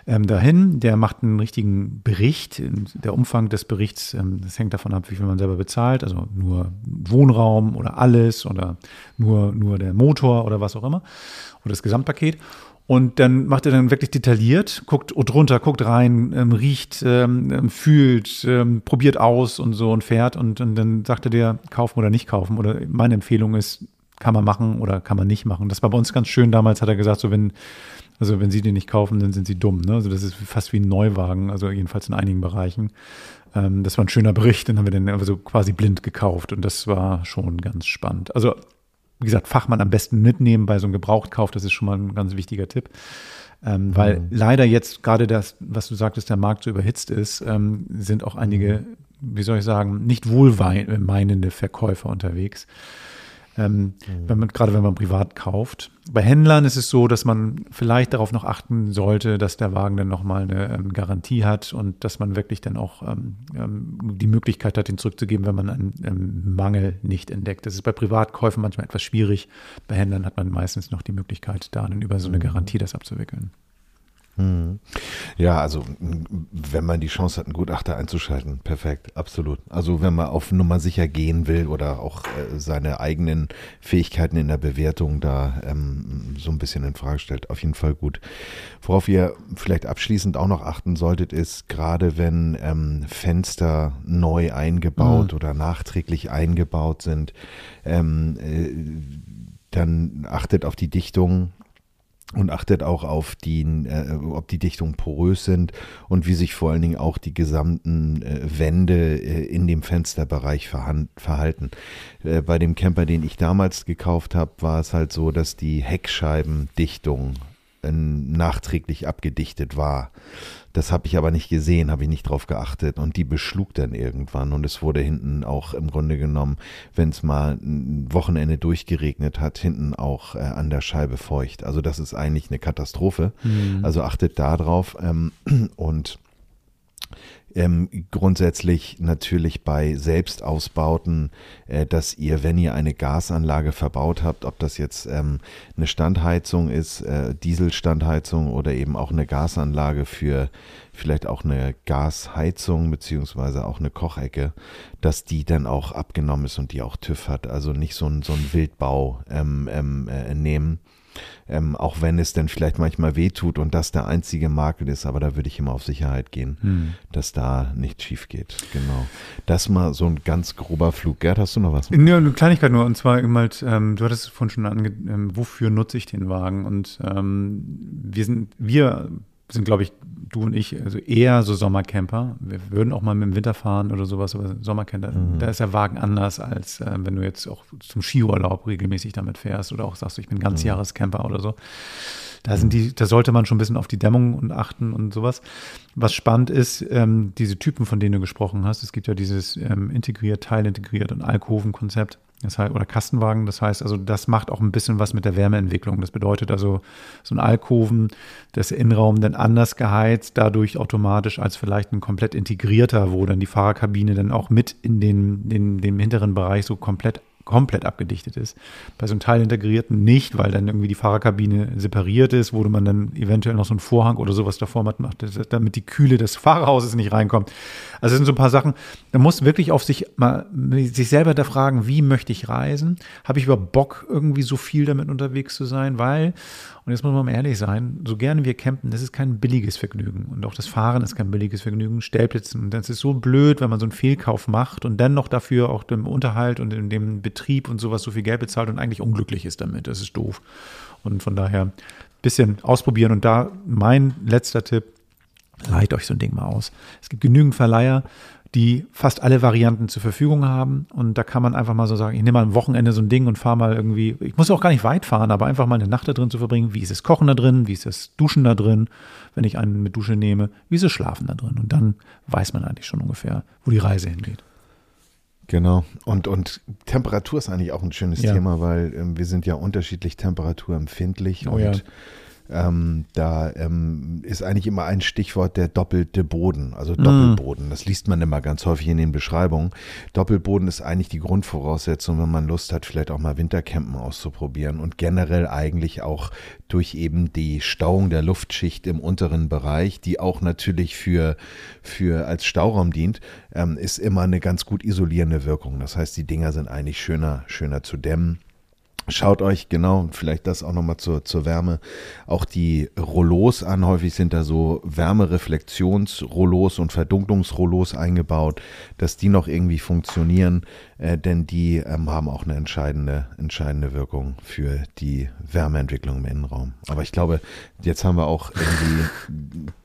S3: ähm, dahin. Der macht einen richtigen Bericht. Der Umfang des Berichts, ähm, das hängt davon ab, wie viel man selber bezahlt. Also nur Wohnraum oder alles oder nur, nur der Motor oder was auch immer. Oder das Gesamtpaket. Und dann macht er dann wirklich detailliert, guckt drunter, guckt rein, ähm, riecht, ähm, ähm, fühlt, ähm, probiert aus und so und fährt. Und, und dann sagte der, kaufen oder nicht kaufen. Oder meine Empfehlung ist, kann man machen oder kann man nicht machen. Das war bei uns ganz schön. Damals hat er gesagt, so wenn, also wenn Sie den nicht kaufen, dann sind Sie dumm. Ne? Also das ist fast wie ein Neuwagen, also jedenfalls in einigen Bereichen. Ähm, das war ein schöner Bericht, den haben wir dann also quasi blind gekauft und das war schon ganz spannend. Also wie gesagt, Fachmann am besten mitnehmen bei so einem Gebrauchtkauf. Das ist schon mal ein ganz wichtiger Tipp. Ähm, mhm. Weil leider jetzt gerade das, was du sagtest, der Markt so überhitzt ist, ähm, sind auch einige, mhm. wie soll ich sagen, nicht wohlmeinende Verkäufer unterwegs. Ähm, mhm. wenn man, gerade wenn man privat kauft. Bei Händlern ist es so, dass man vielleicht darauf noch achten sollte, dass der Wagen dann nochmal eine ähm, Garantie hat und dass man wirklich dann auch ähm, ähm, die Möglichkeit hat, ihn zurückzugeben, wenn man einen ähm, Mangel nicht entdeckt. Das ist bei Privatkäufen manchmal etwas schwierig. Bei Händlern hat man meistens noch die Möglichkeit, da dann über so eine mhm. Garantie das abzuwickeln.
S2: Hm. Ja, also wenn man die Chance hat, einen Gutachter einzuschalten, perfekt, absolut. Also wenn man auf Nummer sicher gehen will oder auch äh, seine eigenen Fähigkeiten in der Bewertung da ähm, so ein bisschen in Frage stellt, auf jeden Fall gut. Worauf ihr vielleicht abschließend auch noch achten solltet, ist gerade wenn ähm, Fenster neu eingebaut mhm. oder nachträglich eingebaut sind, ähm, äh, dann achtet auf die Dichtung und achtet auch auf die, äh, ob die Dichtungen porös sind und wie sich vor allen Dingen auch die gesamten äh, Wände äh, in dem Fensterbereich verhalten. Äh, bei dem Camper, den ich damals gekauft habe, war es halt so, dass die Heckscheibendichtung äh, nachträglich abgedichtet war. Das habe ich aber nicht gesehen, habe ich nicht drauf geachtet und die beschlug dann irgendwann und es wurde hinten auch im Grunde genommen, wenn es mal ein Wochenende durchgeregnet hat, hinten auch äh, an der Scheibe feucht. Also das ist eigentlich eine Katastrophe. Mhm. Also achtet da drauf ähm, <clears throat> und ähm, grundsätzlich natürlich bei Selbstausbauten, äh, dass ihr, wenn ihr eine Gasanlage verbaut habt, ob das jetzt ähm, eine Standheizung ist, äh, Dieselstandheizung oder eben auch eine Gasanlage für vielleicht auch eine Gasheizung beziehungsweise auch eine Kochecke, dass die dann auch abgenommen ist und die auch TÜV hat. Also nicht so ein, so ein Wildbau ähm, ähm äh, nehmen ähm, auch wenn es dann vielleicht manchmal wehtut und das der einzige Makel ist, aber da würde ich immer auf Sicherheit gehen, hm. dass da nichts schief geht. Genau. Das mal so ein ganz grober Flug. Gerd, hast du noch was?
S3: Ja, eine Kleinigkeit nur, und zwar halt, ähm, du hattest es vorhin schon ange, ähm, wofür nutze ich den Wagen? Und ähm, wir sind, wir sind, glaube ich, du und ich, also eher so Sommercamper. Wir würden auch mal mit dem Winter fahren oder sowas, aber Sommercamper, mhm. da ist der Wagen anders, als äh, wenn du jetzt auch zum Skiurlaub regelmäßig damit fährst oder auch sagst, ich bin Ganzjahrescamper mhm. oder so. Da sind die, da sollte man schon ein bisschen auf die Dämmung und achten und sowas. Was spannend ist, ähm, diese Typen, von denen du gesprochen hast, es gibt ja dieses ähm, integriert, teilintegriert und Alkoven-Konzept. Das heißt, oder Kastenwagen, das heißt, also das macht auch ein bisschen was mit der Wärmeentwicklung. Das bedeutet also, so ein Alkoven, das Innenraum dann anders geheizt, dadurch automatisch als vielleicht ein komplett integrierter, wo dann die Fahrerkabine dann auch mit in den, den, dem hinteren Bereich so komplett komplett abgedichtet ist. Bei so einem Teilintegrierten nicht, weil dann irgendwie die Fahrerkabine separiert ist, wo man dann eventuell noch so einen Vorhang oder sowas davor macht, damit die Kühle des Fahrerhauses nicht reinkommt. Also das sind so ein paar Sachen, da muss wirklich auf sich mal sich selber da fragen, wie möchte ich reisen? Habe ich überhaupt Bock, irgendwie so viel damit unterwegs zu sein? Weil, und jetzt muss man mal ehrlich sein, so gerne wir campen, das ist kein billiges Vergnügen. Und auch das Fahren ist kein billiges Vergnügen. Stellplätzen, und das ist so blöd, wenn man so einen Fehlkauf macht und dann noch dafür auch dem Unterhalt und in dem Betrieb und sowas so viel Geld bezahlt und eigentlich unglücklich ist damit. Das ist doof. Und von daher ein bisschen ausprobieren. Und da mein letzter Tipp, leiht euch so ein Ding mal aus. Es gibt genügend Verleiher, die fast alle Varianten zur Verfügung haben. Und da kann man einfach mal so sagen, ich nehme mal ein Wochenende so ein Ding und fahre mal irgendwie, ich muss auch gar nicht weit fahren, aber einfach mal eine Nacht da drin zu verbringen. Wie ist es Kochen da drin? Wie ist es Duschen da drin? Wenn ich einen mit Dusche nehme, wie ist es Schlafen da drin? Und dann weiß man eigentlich schon ungefähr, wo die Reise hingeht.
S2: Genau. Und, und Temperatur ist eigentlich auch ein schönes
S3: Ja.
S2: Thema, weil ähm, wir sind ja unterschiedlich temperaturempfindlich
S3: Oh
S2: und
S3: ja.
S2: Ähm, da ähm, ist eigentlich immer ein Stichwort der doppelte Boden,
S3: Mhm.
S2: also Doppelboden. Das liest man immer ganz häufig in den Beschreibungen. Doppelboden ist eigentlich die Grundvoraussetzung, wenn man Lust hat, vielleicht auch mal Wintercampen auszuprobieren und generell eigentlich auch durch eben die Stauung der Luftschicht im unteren Bereich, die auch natürlich für, für als Stauraum dient, ähm, ist immer eine ganz gut isolierende Wirkung. Das heißt, die Dinger sind eigentlich schöner, schöner zu dämmen. Schaut euch genau, vielleicht das auch nochmal zur, zur Wärme, auch die Rollos an. Häufig sind da so Wärmereflexionsrollos und Verdunklungsrollos eingebaut, dass die noch irgendwie funktionieren, äh, denn die ähm, haben auch eine entscheidende, entscheidende Wirkung für die Wärmeentwicklung im Innenraum. Aber ich glaube, jetzt haben wir auch irgendwie <laughs>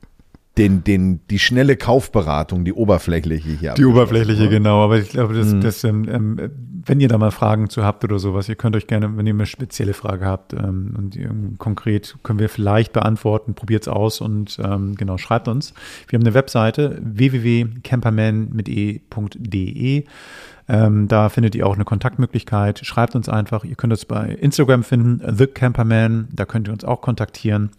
S2: den, den, die schnelle Kaufberatung, die oberflächliche hier.
S3: Die oberflächliche, genau. Aber ich glaube, das,
S2: Mhm.
S3: das, ähm, ähm, wenn ihr da mal Fragen zu habt oder sowas, ihr könnt euch gerne, wenn ihr eine spezielle Frage habt ähm, und konkret können wir vielleicht beantworten, probiert's aus und ähm, genau, schreibt uns. Wir haben eine Webseite www.camperman mit e.de. Ähm, da findet ihr auch eine Kontaktmöglichkeit. Schreibt uns einfach. Ihr könnt uns bei Instagram finden, The Camperman. Da könnt ihr uns auch kontaktieren.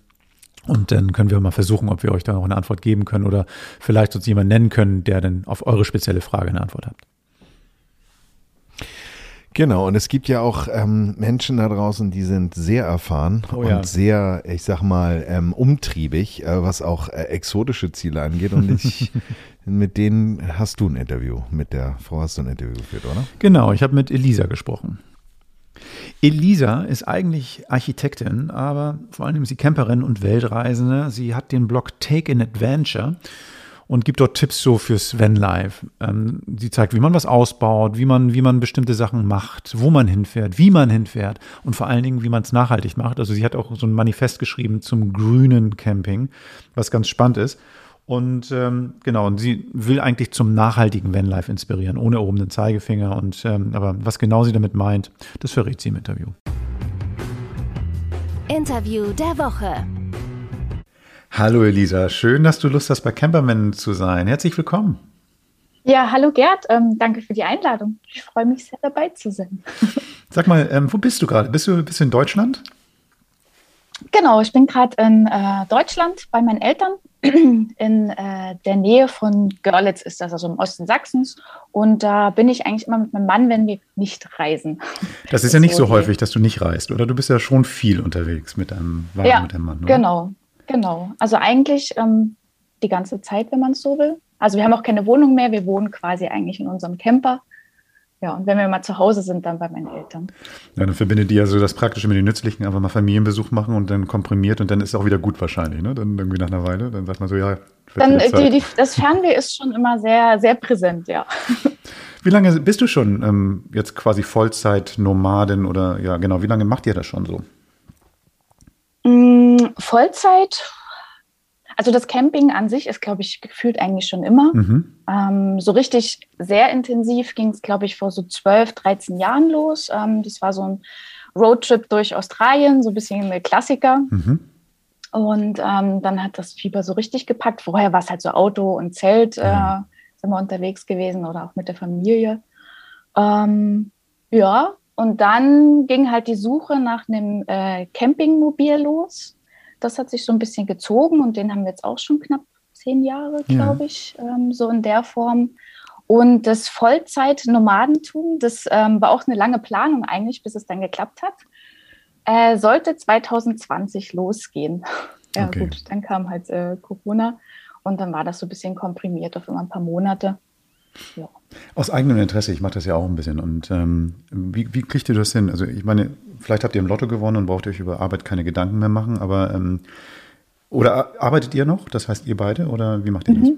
S3: Und dann können wir mal versuchen, ob wir euch da noch eine Antwort geben können oder vielleicht uns jemand nennen können, der dann auf eure spezielle Frage eine Antwort hat.
S2: Genau, und es gibt ja auch ähm, Menschen da draußen, die sind sehr erfahren
S3: Oh ja.
S2: und sehr, ich sag mal, ähm, umtriebig, äh, was auch äh, exotische Ziele angeht. Und ich, <laughs> mit denen hast du ein Interview, mit der Frau hast du ein Interview geführt, oder?
S3: Genau, ich habe mit Elisa gesprochen. Elisa ist eigentlich Architektin, aber vor allem ist sie Camperin und Weltreisende. Sie hat den Blog Take an Adventure und gibt dort Tipps so fürs Vanlife. Ähm, sie zeigt, wie man was ausbaut, wie man, wie man bestimmte Sachen macht, wo man hinfährt, wie man hinfährt und vor allen Dingen, wie man es nachhaltig macht. Also sie hat auch so ein Manifest geschrieben zum grünen Camping, was ganz spannend ist. Und ähm, genau, und sie will eigentlich zum nachhaltigen Vanlife inspirieren, ohne erhobenen Zeigefinger. Und ähm, aber was genau sie damit meint, das verrät sie im Interview.
S1: Interview der Woche.
S3: Hallo Elisa, schön, dass du Lust hast, bei Camperman zu sein. Herzlich willkommen.
S5: Ja, hallo Gerd, ähm, danke für die Einladung. Ich freue mich sehr dabei zu sein. <laughs>
S3: Sag mal, ähm, wo bist du gerade? Bist du, bist du in Deutschland?
S5: Genau, ich bin gerade in äh, Deutschland bei meinen Eltern. <clears throat> In äh, der Nähe von Görlitz ist das, also im Osten Sachsens. Und da bin ich eigentlich immer mit meinem Mann, wenn wir nicht reisen. <laughs>
S3: Das ist ja nicht so
S5: Okay.
S3: häufig, dass du nicht reist, oder? Du bist ja schon viel unterwegs mit deinem Wagen,
S5: Ja,
S3: mit deinem Mann. Oder?
S5: Genau, genau. Also eigentlich ähm, die ganze Zeit, wenn man es so will. Also wir haben auch keine Wohnung mehr, wir wohnen quasi eigentlich in unserem Camper. Ja, und wenn wir mal zu Hause sind, dann bei meinen Eltern.
S3: Ja, dann verbindet die ja so das Praktische mit dem Nützlichen, einfach mal Familienbesuch machen und dann komprimiert und dann ist es auch wieder gut wahrscheinlich, ne? Dann irgendwie nach einer Weile, dann sagt man so, ja,
S5: Dann, äh, die, die, das Fernweh ist schon immer sehr, sehr präsent, ja.
S3: Wie lange bist du schon ähm, jetzt quasi Vollzeit-Nomadin oder ja, genau, wie lange macht ihr das schon so?
S5: Mm, Vollzeit, also das Camping an sich ist, glaube ich, gefühlt eigentlich schon immer.
S3: Mhm.
S5: Ähm, so richtig sehr intensiv ging es, glaube ich, vor so 12, 13 Jahren los. Ähm, das war so ein Roadtrip durch Australien, so ein bisschen ein Klassiker.
S3: Mhm.
S5: Und ähm, dann hat das Fieber so richtig gepackt. Vorher war es halt so Auto und Zelt, äh, sind wir unterwegs gewesen oder auch mit der Familie. Ähm, ja, und dann ging halt die Suche nach einem äh, Campingmobil los. Das hat sich so ein bisschen gezogen und den haben wir jetzt auch schon knapp zehn Jahre,
S3: Ja.
S5: glaube ich, ähm, so in der Form. Und das Vollzeit-Nomadentum, das ähm, war auch eine lange Planung eigentlich, bis es dann geklappt hat. Äh, sollte 2020 losgehen. <laughs> Ja,
S3: Okay.
S5: gut, dann kam halt äh, Corona und dann war das so ein bisschen komprimiert auf immer ein paar Monate. Ja.
S3: Aus eigenem Interesse, ich mache das ja auch ein bisschen. Und ähm, wie, wie kriegt ihr das hin? Also ich meine, vielleicht habt ihr im Lotto gewonnen und braucht euch über Arbeit keine Gedanken mehr machen, aber ähm, oder ar- arbeitet ihr noch? Das heißt ihr beide oder wie macht ihr das?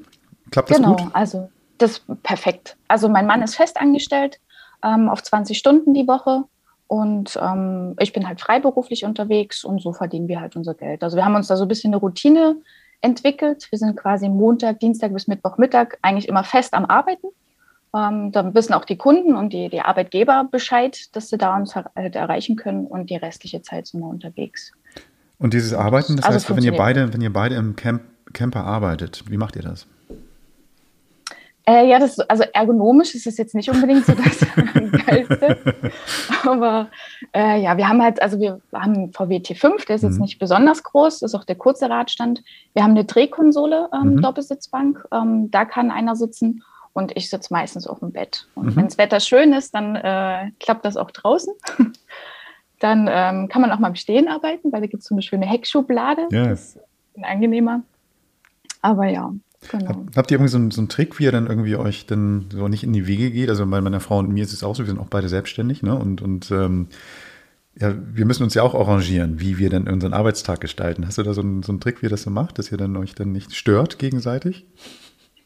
S3: Klappt das
S5: genau,
S3: gut?
S5: also das perfekt. Also mein Mann ist festangestellt ähm, auf 20 Stunden die Woche und ähm, ich bin halt freiberuflich unterwegs und so verdienen wir halt unser Geld. Also wir haben uns da so ein bisschen eine Routine entwickelt. Wir sind quasi Montag, Dienstag bis Mittwochmittag eigentlich immer fest am Arbeiten. Ähm, dann wissen auch die Kunden und die, die Arbeitgeber Bescheid, dass sie da uns halt erreichen können und die restliche Zeit sind wir unterwegs.
S3: Und dieses Arbeiten, das
S5: Also
S3: heißt, wenn ihr beide, wenn ihr beide im Camp, Camper arbeitet, wie macht ihr das?
S5: Äh, ja, das, also ergonomisch ist es jetzt nicht unbedingt so das <laughs> Geilste. Aber äh, ja, wir haben halt, also wir haben VW T5, der ist jetzt mhm. nicht besonders groß, ist auch der kurze Radstand. Wir haben eine Drehkonsole, ähm, mhm. Doppelsitzbank, ähm, da kann einer sitzen und ich sitze meistens auf dem Bett. Und mhm. wenn das Wetter schön ist, dann äh, klappt das auch draußen. <laughs> dann ähm, kann man auch mal im Stehen arbeiten, weil da gibt es so eine schöne Heckschublade. Yeah. Das ist angenehmer. Aber ja,
S3: Genau. Habt ihr irgendwie so einen, so einen, Trick, wie ihr dann irgendwie euch dann so nicht in die Wege geht? Also bei meiner Frau und mir ist es auch so, wir sind auch beide selbstständig, ne? Und, und ähm, ja, wir müssen uns ja auch arrangieren, wie wir dann unseren Arbeitstag gestalten. Hast du da so einen, so einen Trick, wie ihr das so macht, dass ihr dann euch dann nicht stört gegenseitig?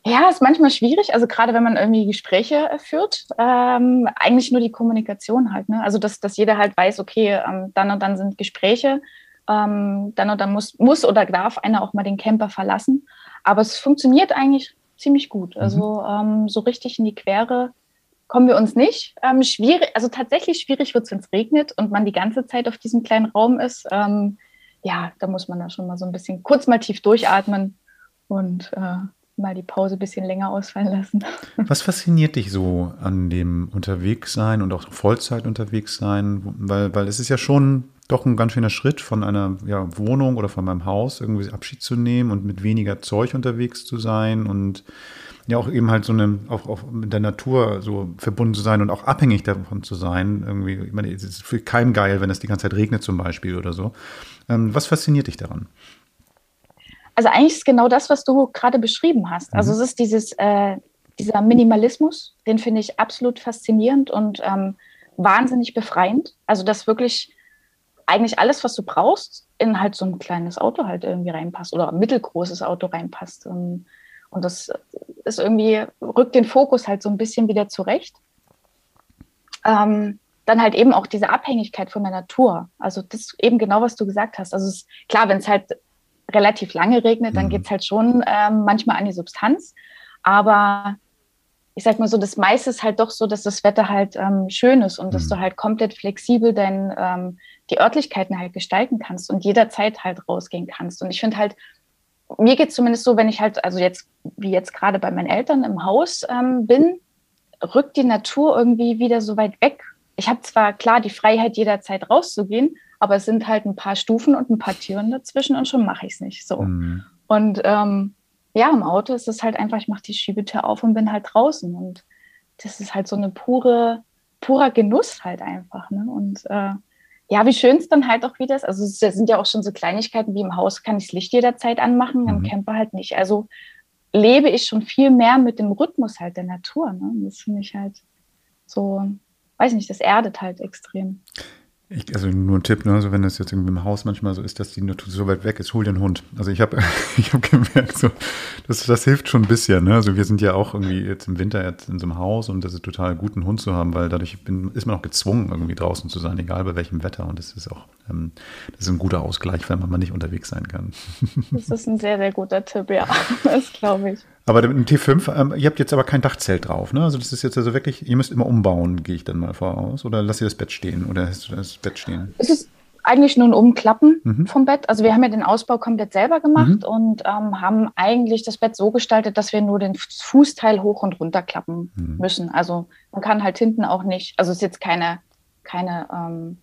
S5: Ja, ist manchmal schwierig. Also gerade wenn man irgendwie Gespräche führt, ähm, eigentlich nur die Kommunikation halt. Ne? Also dass, dass jeder halt weiß, okay, ähm, dann und dann sind Gespräche, ähm, dann und dann muss, muss oder darf einer auch mal den Camper verlassen. Aber es funktioniert eigentlich ziemlich gut. Mhm. Also ähm, so richtig in die Quere kommen wir uns nicht. Ähm, schwierig, also tatsächlich schwierig wird es, wenn es regnet und man die ganze Zeit auf diesem kleinen Raum ist. Ähm, ja, da muss man da schon mal so ein bisschen kurz mal tief durchatmen und äh, mal die Pause ein bisschen länger ausfallen lassen. <laughs>
S3: Was fasziniert dich so an dem Unterwegssein und auch Vollzeit unterwegs sein? Weil, weil es ist ja schon doch ein ganz schöner Schritt von einer ja, Wohnung oder von meinem Haus irgendwie Abschied zu nehmen und mit weniger Zeug unterwegs zu sein und ja auch eben halt so eine, auch, auch mit der Natur so verbunden zu sein und auch abhängig davon zu sein. Irgendwie, ich meine, es ist für keinen geil, wenn es die ganze Zeit regnet zum Beispiel oder so. Ähm, was fasziniert dich daran?
S5: Also eigentlich ist genau das, was du gerade beschrieben hast. Also mhm. es ist dieses, äh, dieser Minimalismus, den finde ich absolut faszinierend und ähm, wahnsinnig befreiend. Also das wirklich eigentlich alles, was du brauchst, in halt so ein kleines Auto halt irgendwie reinpasst oder ein mittelgroßes Auto reinpasst. Und, und das ist irgendwie, rückt den Fokus halt so ein bisschen wieder zurecht. Ähm, dann halt eben auch diese Abhängigkeit von der Natur. Also das eben genau, was du gesagt hast. Also es ist klar, wenn es halt relativ lange regnet, dann mhm. geht es halt schon ähm, manchmal an die Substanz. Aber ich sag mal so, das meiste ist halt doch so, dass das Wetter halt ähm, schön ist und mhm. dass du halt komplett flexibel dein, ähm, die Örtlichkeiten halt gestalten kannst und jederzeit halt rausgehen kannst. Und ich finde halt, mir geht es zumindest so, wenn ich halt, also jetzt, wie jetzt gerade bei meinen Eltern im Haus ähm, bin, rückt die Natur irgendwie wieder so weit weg. Ich habe zwar klar die Freiheit, jederzeit rauszugehen, aber es sind halt ein paar Stufen und ein paar Türen dazwischen und schon mache ich es nicht so. Mhm. Und ähm, ja, im Auto ist es halt einfach, ich mache die Schiebetür auf und bin halt draußen. Und das ist halt so eine pure, purer Genuss halt einfach. Ne? Und äh, ja, wie schön es dann halt auch wieder ist. Also es sind ja auch schon so Kleinigkeiten wie im Haus kann ich das Licht jederzeit anmachen, mhm. im Camper halt nicht. Also lebe ich schon viel mehr mit dem Rhythmus halt der Natur. Ne? Das finde ich halt so, weiß nicht, das erdet halt extrem.
S3: Ich, also nur ein Tipp, ne? also wenn das jetzt irgendwie im Haus manchmal so ist, dass die Natur so weit weg ist, hol den Hund. Also ich habe <laughs> ich hab gemerkt, so, das, das hilft schon ein bisschen. Ne? Also wir sind ja auch irgendwie jetzt im Winter jetzt in so einem Haus und das ist total gut, einen Hund zu haben, weil dadurch bin, ist man auch gezwungen, irgendwie draußen zu sein, egal bei welchem Wetter. Und das ist auch ähm, das ist ein guter Ausgleich, wenn man mal nicht unterwegs sein kann. <laughs>
S5: Das ist ein sehr, sehr guter Tipp, ja. <laughs> Das glaube ich.
S3: Aber mit dem T5, ähm, ihr habt jetzt aber kein Dachzelt drauf, ne? Also das ist jetzt also wirklich, ihr müsst immer umbauen, gehe ich dann mal voraus. Oder lasst ihr das Bett stehen? Oder hast du das Bett stehen?
S5: Es ist eigentlich nur ein Umklappen mhm. vom Bett. Also wir haben ja den Ausbau komplett selber gemacht mhm. und ähm, haben eigentlich das Bett so gestaltet, dass wir nur den Fußteil hoch und runter klappen mhm. müssen. Also man kann halt hinten auch nicht, also es ist jetzt keine, keine ähm,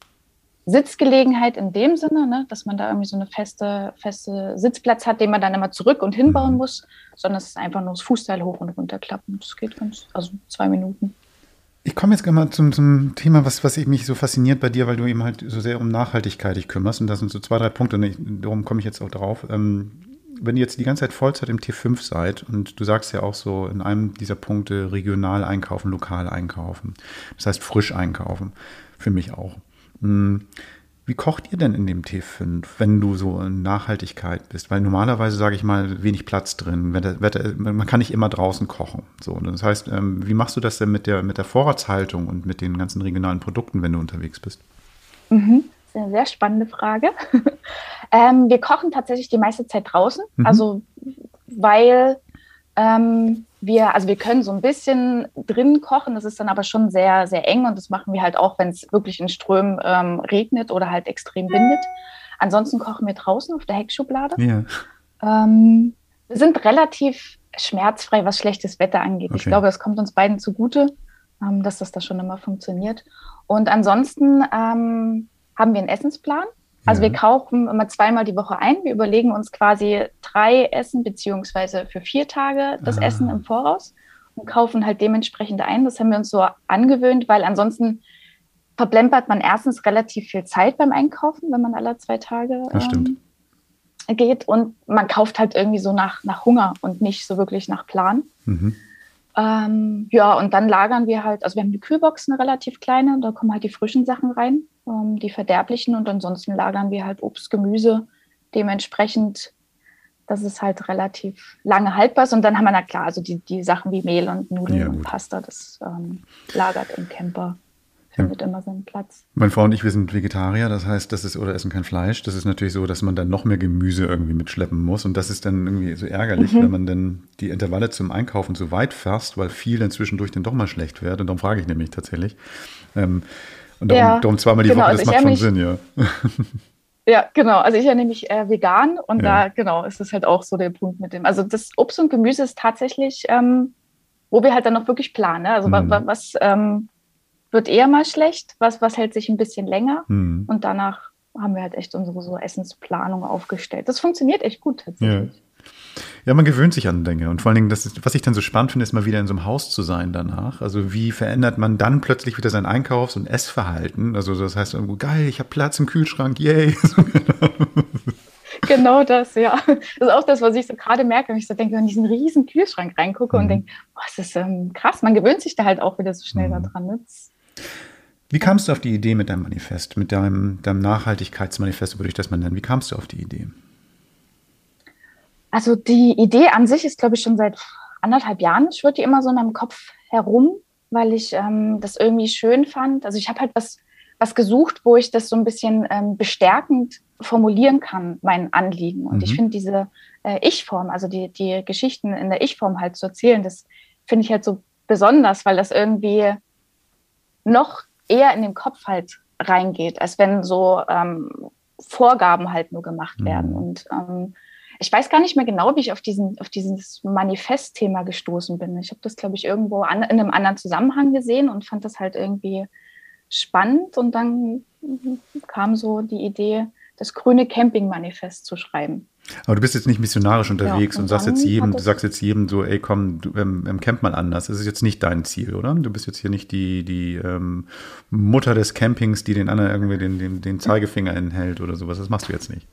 S5: Sitzgelegenheit in dem Sinne, ne, dass man da irgendwie so eine feste, feste Sitzplatz hat, den man dann immer zurück und hinbauen mhm. muss, sondern es ist einfach nur das Fußteil hoch und runter klappen. Das geht ganz, also zwei Minuten.
S3: Ich komme jetzt mal zum, zum Thema, was, was mich so fasziniert bei dir, weil du eben halt so sehr um Nachhaltigkeit dich kümmerst. Und das sind so zwei, drei Punkte, und ich, darum komme ich jetzt auch drauf. Ähm, wenn ihr jetzt die ganze Zeit Vollzeit im T5 seid und du sagst ja auch so in einem dieser Punkte regional einkaufen, lokal einkaufen, das heißt frisch einkaufen, für mich auch. Hm, wie kocht ihr denn in dem T5, wenn du so in Nachhaltigkeit bist? Weil normalerweise sage ich mal wenig Platz drin. Man kann nicht immer draußen kochen. So, das heißt, ähm, wie machst du das denn mit der, mit der Vorratshaltung und mit den ganzen regionalen Produkten, wenn du unterwegs bist?
S5: Mhm. Das ist eine sehr spannende Frage. <laughs> ähm, wir kochen tatsächlich die meiste Zeit draußen. Mhm. Also, weil ähm, wir, also wir können so ein bisschen drin kochen, das ist dann aber schon sehr, sehr eng und das machen wir halt auch, wenn es wirklich in Strömen ähm, regnet oder halt extrem windet. Ansonsten kochen wir draußen auf der Heckschublade. Yeah. Ähm, wir sind relativ schmerzfrei, was schlechtes Wetter angeht. Okay. Ich glaube, das kommt uns beiden zugute, ähm, dass das da schon immer funktioniert. Und ansonsten ähm, haben wir einen Essensplan. Also ja. wir kaufen immer zweimal die Woche ein. Wir überlegen uns quasi drei Essen beziehungsweise für vier Tage das ah. Essen im Voraus und kaufen halt dementsprechend ein. Das haben wir uns so angewöhnt, weil ansonsten verplempert man erstens relativ viel Zeit beim Einkaufen, wenn man alle zwei Tage ähm, geht. Und man kauft halt irgendwie so nach, nach Hunger und nicht so wirklich nach Plan. Mhm. Ähm, ja, und dann lagern wir halt, also wir haben die Kühlbox, eine relativ kleine, da kommen halt die frischen Sachen rein, ähm, die verderblichen und ansonsten lagern wir halt Obst, Gemüse dementsprechend, dass es halt relativ lange haltbar ist. Und dann haben wir, na klar, also die, die Sachen wie Mehl und Nudeln ja, und Pasta, das ähm, lagert im Camper findet ja. immer seinen Platz.
S3: Meine Frau und ich, wir sind Vegetarier, das heißt, das ist, oder essen kein Fleisch. Das ist natürlich so, dass man dann noch mehr Gemüse irgendwie mitschleppen muss. Und das ist dann irgendwie so ärgerlich, mhm. wenn man dann die Intervalle zum Einkaufen zu weit fasst, weil viel dann zwischendurch dann doch mal schlecht wird. Und darum frage ich nämlich tatsächlich. Ähm, und darum, ja, darum zweimal die genau, Woche, das also macht schon Sinn, ja. <laughs>
S5: Ja, genau. Also ich ja nämlich äh, vegan und ja. da genau ist es halt auch so der Punkt mit dem. Also das Obst und Gemüse ist tatsächlich, ähm, wo wir halt dann noch wirklich planen. Ne? Also mhm. was, was ähm, wird eher mal schlecht, was, was hält sich ein bisschen länger. Mhm. Und danach haben wir halt echt unsere so Essensplanung aufgestellt. Das funktioniert echt gut tatsächlich.
S3: Ja. Ja, man gewöhnt sich an Dinge. Und vor allen Dingen, das ist, was ich dann so spannend finde, ist mal wieder in so einem Haus zu sein danach. Also wie verändert man dann plötzlich wieder sein Einkaufs- und Essverhalten? Also das heißt irgendwo, geil, ich habe Platz im Kühlschrank, yay. <laughs>
S5: genau das, ja. Das ist auch das, was ich so gerade merke, wenn ich so denke, wenn ich in diesen riesen Kühlschrank reingucke mhm. und denke, boah, das ist ähm, krass. Man gewöhnt sich da halt auch wieder so schnell mhm. daran. Ne?
S3: Wie kamst du auf die Idee mit deinem Manifest, mit deinem, deinem Nachhaltigkeitsmanifest, würde ich das mal nennen? Wie kamst du auf die Idee?
S5: Also die Idee an sich ist, glaube ich, schon seit anderthalb Jahren schwirrt die immer so in meinem Kopf herum, weil ich ähm, das irgendwie schön fand. Also ich habe halt was, was gesucht, wo ich das so ein bisschen ähm, bestärkend formulieren kann, mein Anliegen. Und mhm. ich finde diese äh, Ich-Form, also die, die Geschichten in der Ich-Form halt zu erzählen, das finde ich halt so besonders, weil das irgendwie noch eher in den Kopf halt reingeht, als wenn so ähm, Vorgaben halt nur gemacht mhm. werden. Und ähm, ich weiß gar nicht mehr genau, wie ich auf, diesen, auf dieses Manifestthema gestoßen bin. Ich habe das, glaube ich, irgendwo an, in einem anderen Zusammenhang gesehen und fand das halt irgendwie spannend. Und dann kam so die Idee, das grüne Camping-Manifest zu schreiben.
S3: Aber du bist jetzt nicht missionarisch unterwegs ja, und, und sagst jetzt jedem, du sagst jetzt jedem so, ey komm, du ähm, camp mal anders. Das ist jetzt nicht dein Ziel, oder? Du bist jetzt hier nicht die, die ähm, Mutter des Campings, die den anderen irgendwie den, den, den Zeigefinger enthält oder sowas. Das machst du jetzt nicht.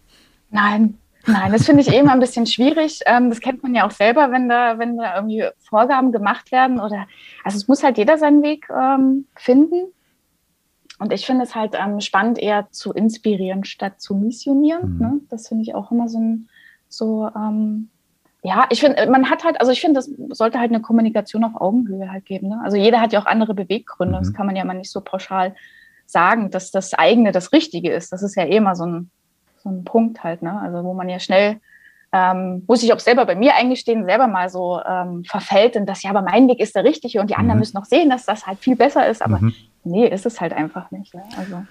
S5: Nein, Nein, das finde ich eben ein bisschen schwierig. Ähm, das kennt man ja auch selber, wenn da, wenn da irgendwie Vorgaben gemacht werden oder, also es muss halt jeder seinen Weg ähm, finden. Und ich finde es halt ähm, spannend, eher zu inspirieren statt zu missionieren. Mhm. Ne? Das finde ich auch immer so ein, so, ja, ich finde, man hat halt, also ich finde, das sollte halt eine Kommunikation auf Augenhöhe halt geben. Ne? Also jeder hat ja auch andere Beweggründe. Mhm. Das kann man ja mal nicht so pauschal sagen, dass das eigene das Richtige ist. Das ist ja eh immer so ein, so ein Punkt halt, ne? Also wo man ja schnell ähm, muss ich auch selber bei mir eingestehen, selber mal so ähm, verfällt in das, ja, aber mein Weg ist der richtige und die anderen mhm. müssen noch sehen, dass das halt viel besser ist. Aber mhm. nee, ist es halt einfach nicht. Ne? Also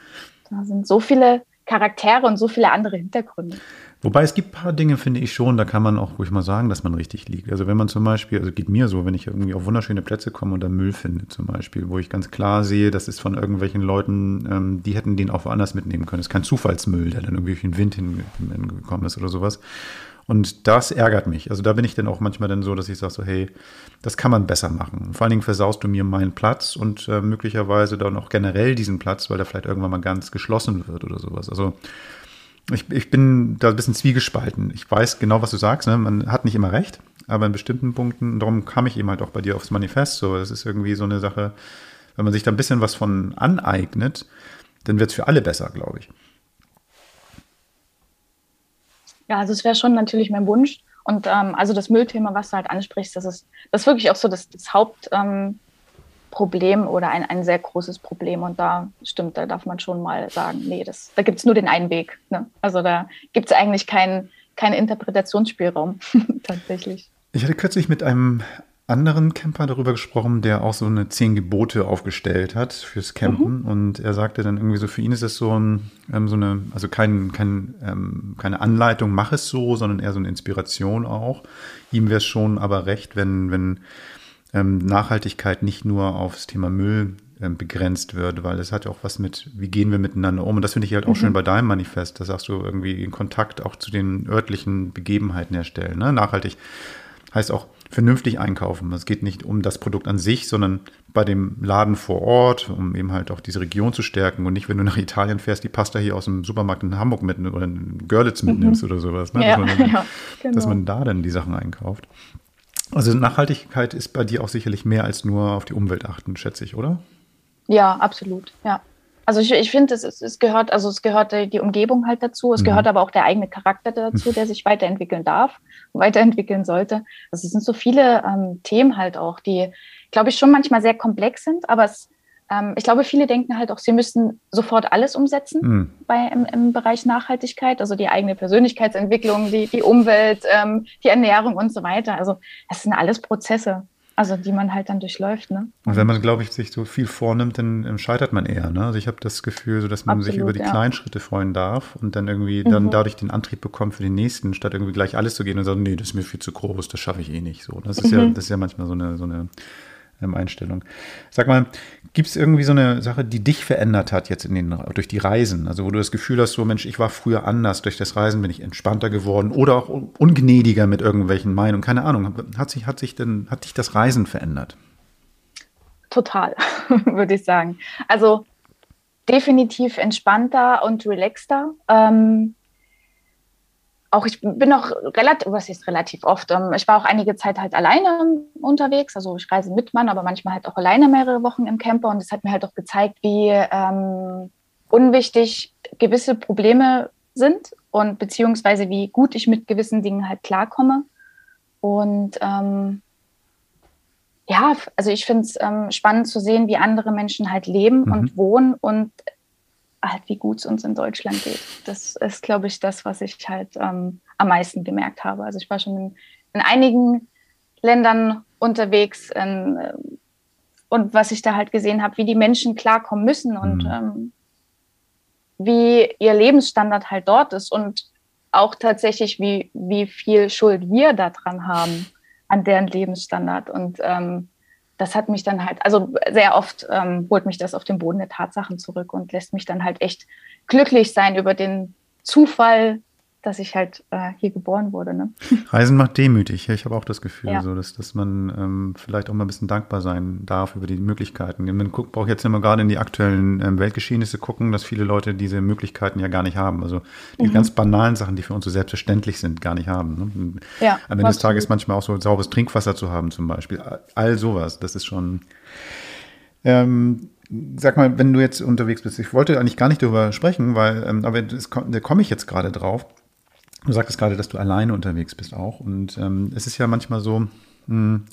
S5: da sind so viele Charaktere und so viele andere Hintergründe.
S3: Wobei es gibt ein paar Dinge, finde ich schon, da kann man auch ruhig mal sagen, dass man richtig liegt. Also wenn man zum Beispiel, also geht mir so, wenn ich irgendwie auf wunderschöne Plätze komme und da Müll finde zum Beispiel, wo ich ganz klar sehe, das ist von irgendwelchen Leuten, ähm, die hätten den auch woanders mitnehmen können. Das ist kein Zufallsmüll, der dann irgendwie durch den Wind hingekommen ist oder sowas. Und das ärgert mich. Also da bin ich dann auch manchmal dann so, dass ich sage so, hey, das kann man besser machen. Vor allen Dingen versaust du mir meinen Platz und äh, möglicherweise dann auch generell diesen Platz, weil der vielleicht irgendwann mal ganz geschlossen wird oder sowas. Also ich, ich bin da ein bisschen zwiegespalten. Ich weiß genau, was du sagst. Ne? Man hat nicht immer recht, aber in bestimmten Punkten, darum kam ich eben halt auch bei dir aufs Manifest. So, das ist irgendwie so eine Sache, wenn man sich da ein bisschen was von aneignet, dann wird es für alle besser, glaube ich.
S5: Ja, also es wäre schon natürlich mein Wunsch. Und ähm, also das Müllthema, was du halt ansprichst, das ist, das ist wirklich auch so das, das Hauptproblem ähm, oder ein, ein sehr großes Problem. Und da stimmt, da darf man schon mal sagen, nee, das, da gibt es nur den einen Weg. Ne? Also da gibt es eigentlich keinen keinen Interpretationsspielraum <laughs> tatsächlich.
S3: Ich hatte kürzlich mit einem anderen Camper darüber gesprochen, der auch so eine zehn Gebote aufgestellt hat fürs Campen. Mhm. Und er sagte dann irgendwie so, für ihn ist es so, ein, ähm, so eine, also kein, kein, ähm, keine Anleitung, mach es so, sondern eher so eine Inspiration auch. Ihm wäre es schon aber recht, wenn, wenn ähm, Nachhaltigkeit nicht nur aufs Thema Müll ähm, begrenzt wird, weil es hat ja auch was mit, wie gehen wir miteinander um. Und das finde ich halt auch mhm. schön bei deinem Manifest. Da sagst du irgendwie in Kontakt auch zu den örtlichen Begebenheiten herstellen. Ne? Nachhaltig heißt auch vernünftig einkaufen. Es geht nicht um das Produkt an sich, sondern bei dem Laden vor Ort, um eben halt auch diese Region zu stärken und nicht, wenn du nach Italien fährst, die Pasta hier aus dem Supermarkt in Hamburg mit oder in Görlitz mitnimmst mhm. oder sowas. Ne? <laughs> Ja, dass, man, ja, genau. dass man da dann die Sachen einkauft. Also Nachhaltigkeit ist bei dir auch sicherlich mehr als nur auf die Umwelt achten, schätze ich, oder?
S5: Ja, absolut, ja. Also ich, ich finde, es, es gehört, also es gehört die Umgebung halt dazu, es mhm. gehört aber auch der eigene Charakter dazu, <laughs> der sich weiterentwickeln darf, weiterentwickeln sollte. Also es sind so viele ähm, Themen halt auch, die, glaube ich, schon manchmal sehr komplex sind, aber es, ähm, ich glaube, viele denken halt auch, sie müssten sofort alles umsetzen mhm. bei, im, im, Bereich Nachhaltigkeit, also die eigene Persönlichkeitsentwicklung, die, die Umwelt, ähm, die Ernährung und so weiter. Also das sind alles Prozesse. Also die man halt dann durchläuft. Ne?
S3: Und wenn man, glaube ich, sich so viel vornimmt, dann scheitert man eher. Ne? Also ich habe das Gefühl, so, dass man Absolut, sich über die ja. kleinen Schritte freuen darf und dann irgendwie mhm. dann dadurch den Antrieb bekommt für den nächsten, statt irgendwie gleich alles zu gehen und sagen, nee, das ist mir viel zu groß, das schaffe ich eh nicht. So, das ist mhm. ja, das ist ja manchmal so eine, so eine ähm, Einstellung. Sag mal, gibt es irgendwie so eine Sache, die dich verändert hat jetzt in den, durch die Reisen? Also wo du das Gefühl hast, so Mensch, ich war früher anders, durch das Reisen bin ich entspannter geworden oder auch ungnädiger mit irgendwelchen Meinungen, keine Ahnung. Hat sich, hat sich denn, hat dich das Reisen verändert?
S5: Total, <laughs> würde ich sagen. Also definitiv entspannter und relaxter. Ähm, auch ich bin noch relativ, was ist relativ oft, ähm, ich war auch einige Zeit halt alleine unterwegs, also ich reise mit Mann, aber manchmal halt auch alleine mehrere Wochen im Camper und es hat mir halt auch gezeigt, wie ähm, unwichtig gewisse Probleme sind und beziehungsweise wie gut ich mit gewissen Dingen halt klarkomme. Und ähm, ja, also ich finde es ähm, spannend zu sehen, wie andere Menschen halt leben mhm. und wohnen und halt, wie gut es uns in Deutschland geht. Das ist, glaube ich, das, was ich halt ähm, am meisten gemerkt habe. Also ich war schon in, in einigen Ländern unterwegs in, äh, und was ich da halt gesehen habe, wie die Menschen klarkommen müssen und mhm. ähm, wie ihr Lebensstandard halt dort ist und auch tatsächlich, wie, wie viel Schuld wir daran haben an deren Lebensstandard. Und ähm, das hat mich dann halt, also sehr oft ähm, holt mich das auf den Boden der Tatsachen zurück und lässt mich dann halt echt glücklich sein über den Zufall, dass ich halt äh, hier geboren wurde. Ne? <laughs>
S3: Reisen macht demütig. Ich habe auch das Gefühl, ja. so, dass, dass man ähm, vielleicht auch mal ein bisschen dankbar sein darf über die Möglichkeiten. Man guckt, braucht jetzt immer gerade in die aktuellen ähm, Weltgeschehnisse gucken, dass viele Leute diese Möglichkeiten ja gar nicht haben. Also die mhm. ganz banalen Sachen, die für uns so selbstverständlich sind, gar nicht haben. Ne? Ja, Am Ende des Tages manchmal auch so sauberes Trinkwasser zu haben zum Beispiel. All sowas, das ist schon... Ähm, sag mal, wenn du jetzt unterwegs bist, ich wollte eigentlich gar nicht darüber sprechen, weil, ähm, aber das, da komme ich jetzt gerade drauf. Du sagtest gerade, dass du alleine unterwegs bist auch. Und ähm, es ist ja manchmal so, mh, hm,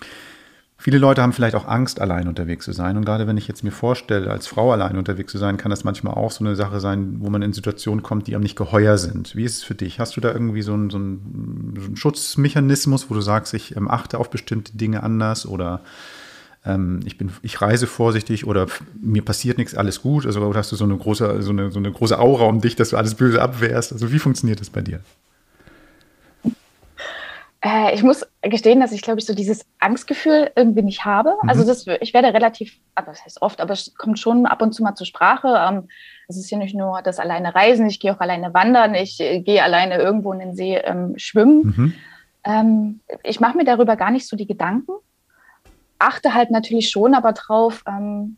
S3: viele Leute haben vielleicht auch Angst, allein unterwegs zu sein. Und gerade wenn ich jetzt mir vorstelle, als Frau allein unterwegs zu sein, kann das manchmal auch so eine Sache sein, wo man in Situationen kommt, die einem nicht geheuer sind. Wie ist es für dich? Hast du da irgendwie so einen, so einen, so einen Schutzmechanismus, wo du sagst, ich ähm, achte auf bestimmte Dinge anders oder ähm, ich, bin, ich reise vorsichtig oder mir passiert nichts, alles gut? Also hast du so eine große, so eine, so eine große Aura um dich, dass du alles Böse abwehrst? Also wie funktioniert das bei dir?
S5: Äh, ich muss gestehen, dass ich, glaube ich, so dieses Angstgefühl irgendwie nicht habe. Mhm. Also das, ich werde relativ, aber das heißt oft, aber es kommt schon ab und zu mal zur Sprache. Ähm, es ist ja nicht nur das alleine Reisen, ich gehe auch alleine wandern, ich äh, gehe alleine irgendwo in den See ähm, schwimmen. Mhm. Ähm, ich mache mir darüber gar nicht so die Gedanken, achte halt natürlich schon aber drauf, ähm,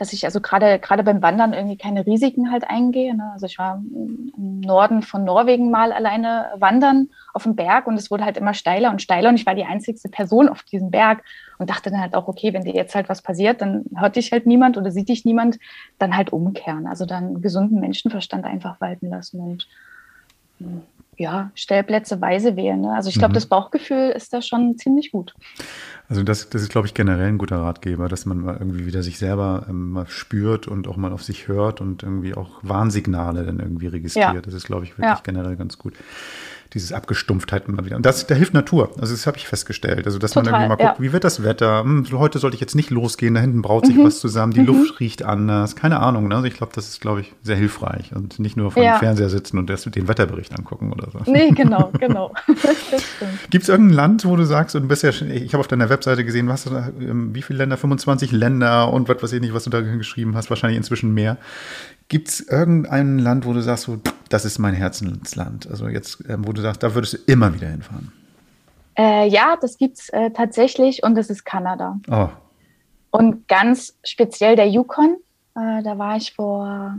S5: dass ich also gerade gerade beim Wandern irgendwie keine Risiken halt eingehe. Ne? Also ich war im Norden von Norwegen mal alleine wandern auf dem Berg und es wurde halt immer steiler und steiler und ich war die einzigste Person auf diesem Berg und dachte dann halt auch, okay, wenn dir jetzt halt was passiert, dann hört dich halt niemand oder sieht dich niemand, dann halt umkehren. Also dann gesunden Menschenverstand einfach walten lassen und hm, ja, Stellplätze weise wählen. Ne? Also ich glaube, mhm. das Bauchgefühl ist da schon ziemlich gut.
S3: Also das, das ist, glaube ich, generell ein guter Ratgeber, dass man mal irgendwie wieder sich selber ähm, mal spürt und auch mal auf sich hört und irgendwie auch Warnsignale dann irgendwie registriert. Ja. Das ist, glaube ich, wirklich ja. generell ganz gut. Dieses Abgestumpftheit immer wieder. Und das, da hilft Natur. Also das habe ich festgestellt. Also dass
S5: Total,
S3: man irgendwie mal guckt,
S5: ja.
S3: wie wird das Wetter? Hm, heute sollte ich jetzt nicht losgehen, da hinten braut sich was zusammen, die Luft riecht anders. Keine Ahnung. Ne? Also ich glaube, das ist, glaube ich, sehr hilfreich. Und nicht nur vor
S5: Ja.
S3: dem Fernseher sitzen und das, den Wetterbericht angucken oder so.
S5: Nee, <laughs> genau, genau. <laughs>
S3: Gibt es irgendein Land, wo du sagst, und du bist ja, schon- ich habe auf deiner Webseite gesehen, was ähm, wie viele Länder? 25 Länder und was weiß ich nicht, was du da geschrieben hast, wahrscheinlich inzwischen mehr. Gibt es irgendein Land, wo du sagst, so, das ist mein Herzensland? Also jetzt, ähm, wo du sagst, da würdest du immer wieder hinfahren.
S5: Äh, ja, das gibt's äh, tatsächlich und das ist Kanada.
S3: Oh,
S5: Und ganz speziell der Yukon. Äh, da war ich vor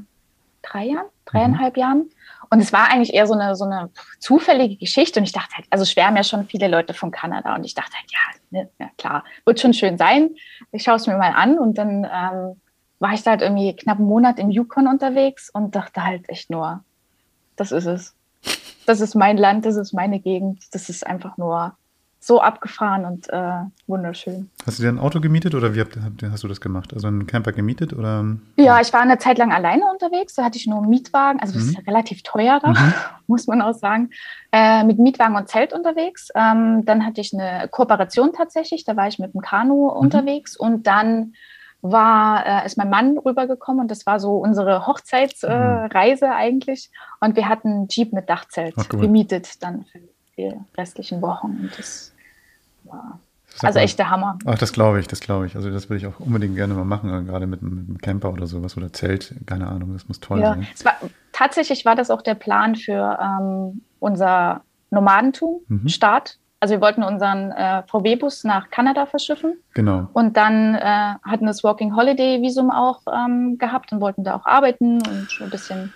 S5: drei Jahren, dreieinhalb Jahren. Und es war eigentlich eher so eine, so eine zufällige Geschichte. Und ich dachte halt, also schwärmen ja schon viele Leute von Kanada. Und ich dachte halt, ja, ne, ja klar, wird schon schön sein. Ich schaue es mir mal an. Und dann ähm, war ich da halt irgendwie knapp einen Monat im Yukon unterwegs und dachte halt echt nur, das ist es. Das ist mein Land, das ist meine Gegend. Das ist einfach nur so abgefahren und äh, wunderschön.
S3: hast du dir ein Auto gemietet oder wie habt, hast du das gemacht? Also einen Camper gemietet oder?
S5: Ja, ich war eine Zeit lang alleine unterwegs. Da hatte ich nur einen Mietwagen. Also das
S3: Mhm.
S5: ist ja relativ teuer da,
S3: Mhm. <laughs>
S5: muss man auch sagen. Äh, mit Mietwagen und Zelt unterwegs. Ähm, dann hatte ich eine Kooperation tatsächlich. Da war ich mit dem Kanu
S3: Mhm.
S5: unterwegs. Und dann war, äh, ist mein Mann rübergekommen und das war so unsere Hochzeitsreise äh, eigentlich. Und wir hatten einen Jeep mit Dachzelt
S3: Ach, cool.
S5: gemietet dann für die restlichen Wochen. Und das war
S3: Sag
S5: also
S3: mal.
S5: echt der Hammer.
S3: Ach, das glaube ich, das glaube ich. Also das würde ich auch unbedingt gerne mal machen, gerade mit, mit einem Camper oder sowas oder Zelt. Keine Ahnung, das muss toll
S5: Ja,
S3: sein.
S5: es war, tatsächlich war das auch der Plan für ähm, unser Nomadentum,
S3: Mhm.
S5: Also wir wollten unseren äh, VW-Bus nach Kanada verschiffen
S3: Genau.
S5: und dann äh, hatten das Working Holiday Visum auch ähm, gehabt und wollten da auch arbeiten und ein bisschen.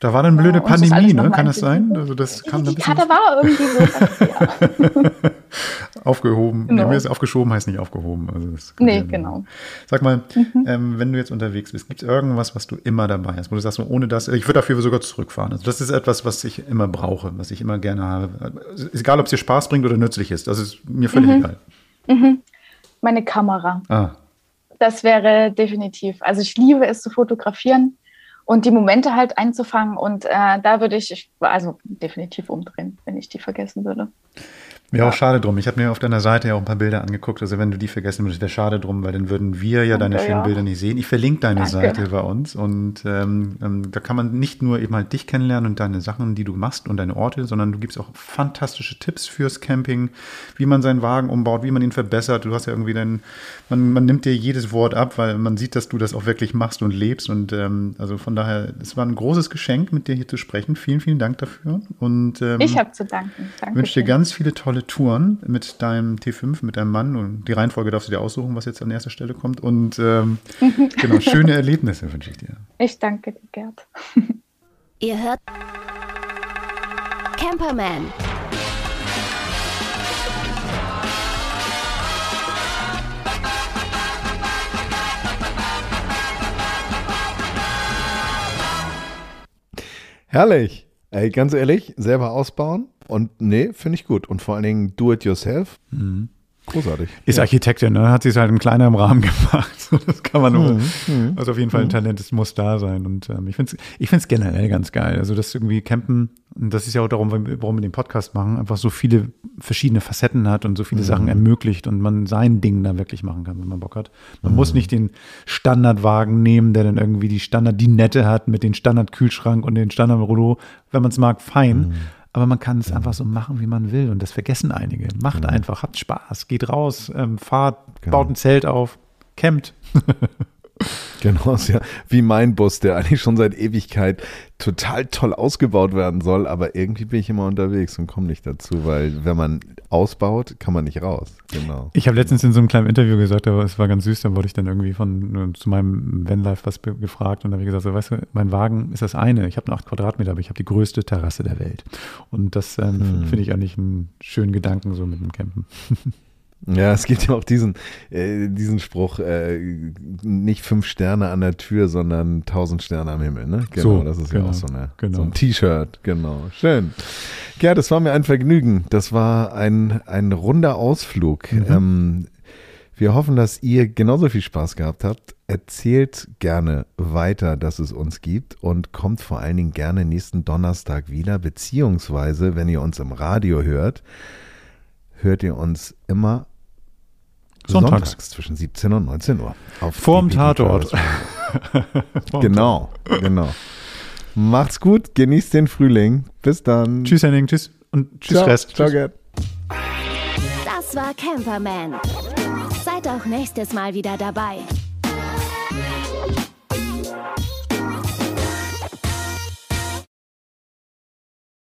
S3: Da war dann blöde
S5: Ja,
S3: Pandemie, ne? Kann das sein? Also das kam
S5: Die
S3: bisschen
S5: Karte war irgendwie so. ja. <laughs>
S3: aufgehoben.
S5: Genau.
S3: Nee, mir ist aufgeschoben heißt nicht aufgehoben. Also das
S5: Nee, genau.
S3: Sag mal, ähm, wenn du jetzt unterwegs bist, gibt es irgendwas, was du immer dabei hast, wo du sagst, ohne das, ich würde dafür sogar zurückfahren. Also das ist etwas, was ich immer brauche, was ich immer gerne habe. Ist egal, ob es dir Spaß bringt oder nützlich ist. Das ist mir völlig egal.
S5: Meine Kamera.
S3: Ah,
S5: Das wäre definitiv. Also ich liebe es zu fotografieren und die Momente halt einzufangen. Und äh, da würde ich, ich, also definitiv umdrehen, wenn ich die vergessen würde.
S3: Wäre auch schade drum. Ich habe mir auf deiner Seite ja auch ein paar Bilder angeguckt. Also wenn du die vergessen würdest, wäre schade drum, weil dann würden wir ja deine
S5: Danke,
S3: schönen
S5: ja.
S3: Bilder nicht sehen. Ich verlinke deine
S5: Danke.
S3: Seite bei uns und ähm, ähm, da kann man nicht nur eben halt dich kennenlernen und deine Sachen, die du machst und deine Orte, sondern du gibst auch fantastische Tipps fürs Camping, wie man seinen Wagen umbaut, wie man ihn verbessert. Du hast ja irgendwie dein, man, man nimmt dir jedes Wort ab, weil man sieht, dass du das auch wirklich machst und lebst und ähm, also von daher, es war ein großes Geschenk, mit dir hier zu sprechen. Vielen, vielen Dank dafür und ähm,
S5: Ich habe zu danken.
S3: ich wünsche dir ganz viele tolle Touren mit deinem T5, mit deinem Mann. Und die Reihenfolge darfst du dir aussuchen, was jetzt an erster Stelle kommt. Und ähm, <laughs> genau, schöne Erlebnisse wünsche ich dir.
S5: Ich danke dir, Gerd. <laughs>
S1: Ihr hört Camperman.
S2: Herrlich. Ey, ganz ehrlich, selber ausbauen und nee, finde ich gut. Und vor allen Dingen do it yourself. Großartig.
S3: Ist Architektin, ne? Hat sie es halt in kleinem Rahmen <laughs> gemacht. So, Das kann man nur.
S2: Mhm,
S3: Also auf jeden Fall ein Talent, das muss da sein. Und ähm, ich finde es ich find's generell ganz geil. Also das irgendwie Campen, und das ist ja auch darum, warum wir den Podcast machen, einfach so viele verschiedene Facetten hat und so viele Sachen ermöglicht und man sein Ding da wirklich machen kann, wenn man Bock hat. Man muss nicht den Standardwagen nehmen, der dann irgendwie die Standard-Dinette hat mit den Standard-Kühlschrank und den Standard-Rollo. Wenn man es mag, fein. Aber man kann es einfach so machen, wie man will. Und das vergessen einige. Macht einfach, habt Spaß, geht raus, ähm, fahrt,
S2: Genau.
S3: baut ein Zelt auf, campt. <laughs> <laughs>
S2: Genau, ist ja wie mein Bus, der eigentlich schon seit Ewigkeit total toll ausgebaut werden soll, aber irgendwie bin ich immer unterwegs und komme nicht dazu, weil wenn man ausbaut, kann man nicht raus. Genau.
S3: Ich habe letztens in so einem kleinen Interview gesagt, aber es war ganz süß, da wurde ich dann irgendwie von zu meinem Vanlife was gefragt und da habe ich gesagt, so, weißt du, mein Wagen ist das eine, ich habe nur acht Quadratmeter, aber ich habe die größte Terrasse der Welt. Und das ähm,
S2: Hm.
S3: finde ich eigentlich einen schönen Gedanken so mit dem Campen. <laughs>
S2: Ja, es gibt ja auch diesen, äh, diesen Spruch, äh, nicht fünf Sterne an der Tür, sondern tausend Sterne am Himmel, ne? Genau,
S3: So,
S2: das ist
S3: genau,
S2: ja auch so, eine,
S3: genau.
S2: so ein T-Shirt, genau. Schön. Gerd, das war mir ein Vergnügen. Das war ein, ein runder Ausflug.
S3: Mhm.
S2: Ähm, Wir hoffen, dass ihr genauso viel Spaß gehabt habt. Erzählt gerne weiter, dass es uns gibt und kommt vor allen Dingen gerne nächsten Donnerstag wieder, beziehungsweise, wenn ihr uns im Radio hört, hört ihr uns immer
S3: Sonntags.
S2: sonntags, zwischen 17 und 19 Uhr. Auf
S3: Vorm Tatort. <laughs>
S2: Genau, genau. Macht's gut, genießt den Frühling. Bis dann.
S3: Tschüss Henning, tschüss und tschüss
S2: Ciao.
S3: Rest.
S2: Ciao,
S3: Tschüss.
S2: Gerd.
S1: Das war Camperman. Seid auch nächstes Mal wieder dabei.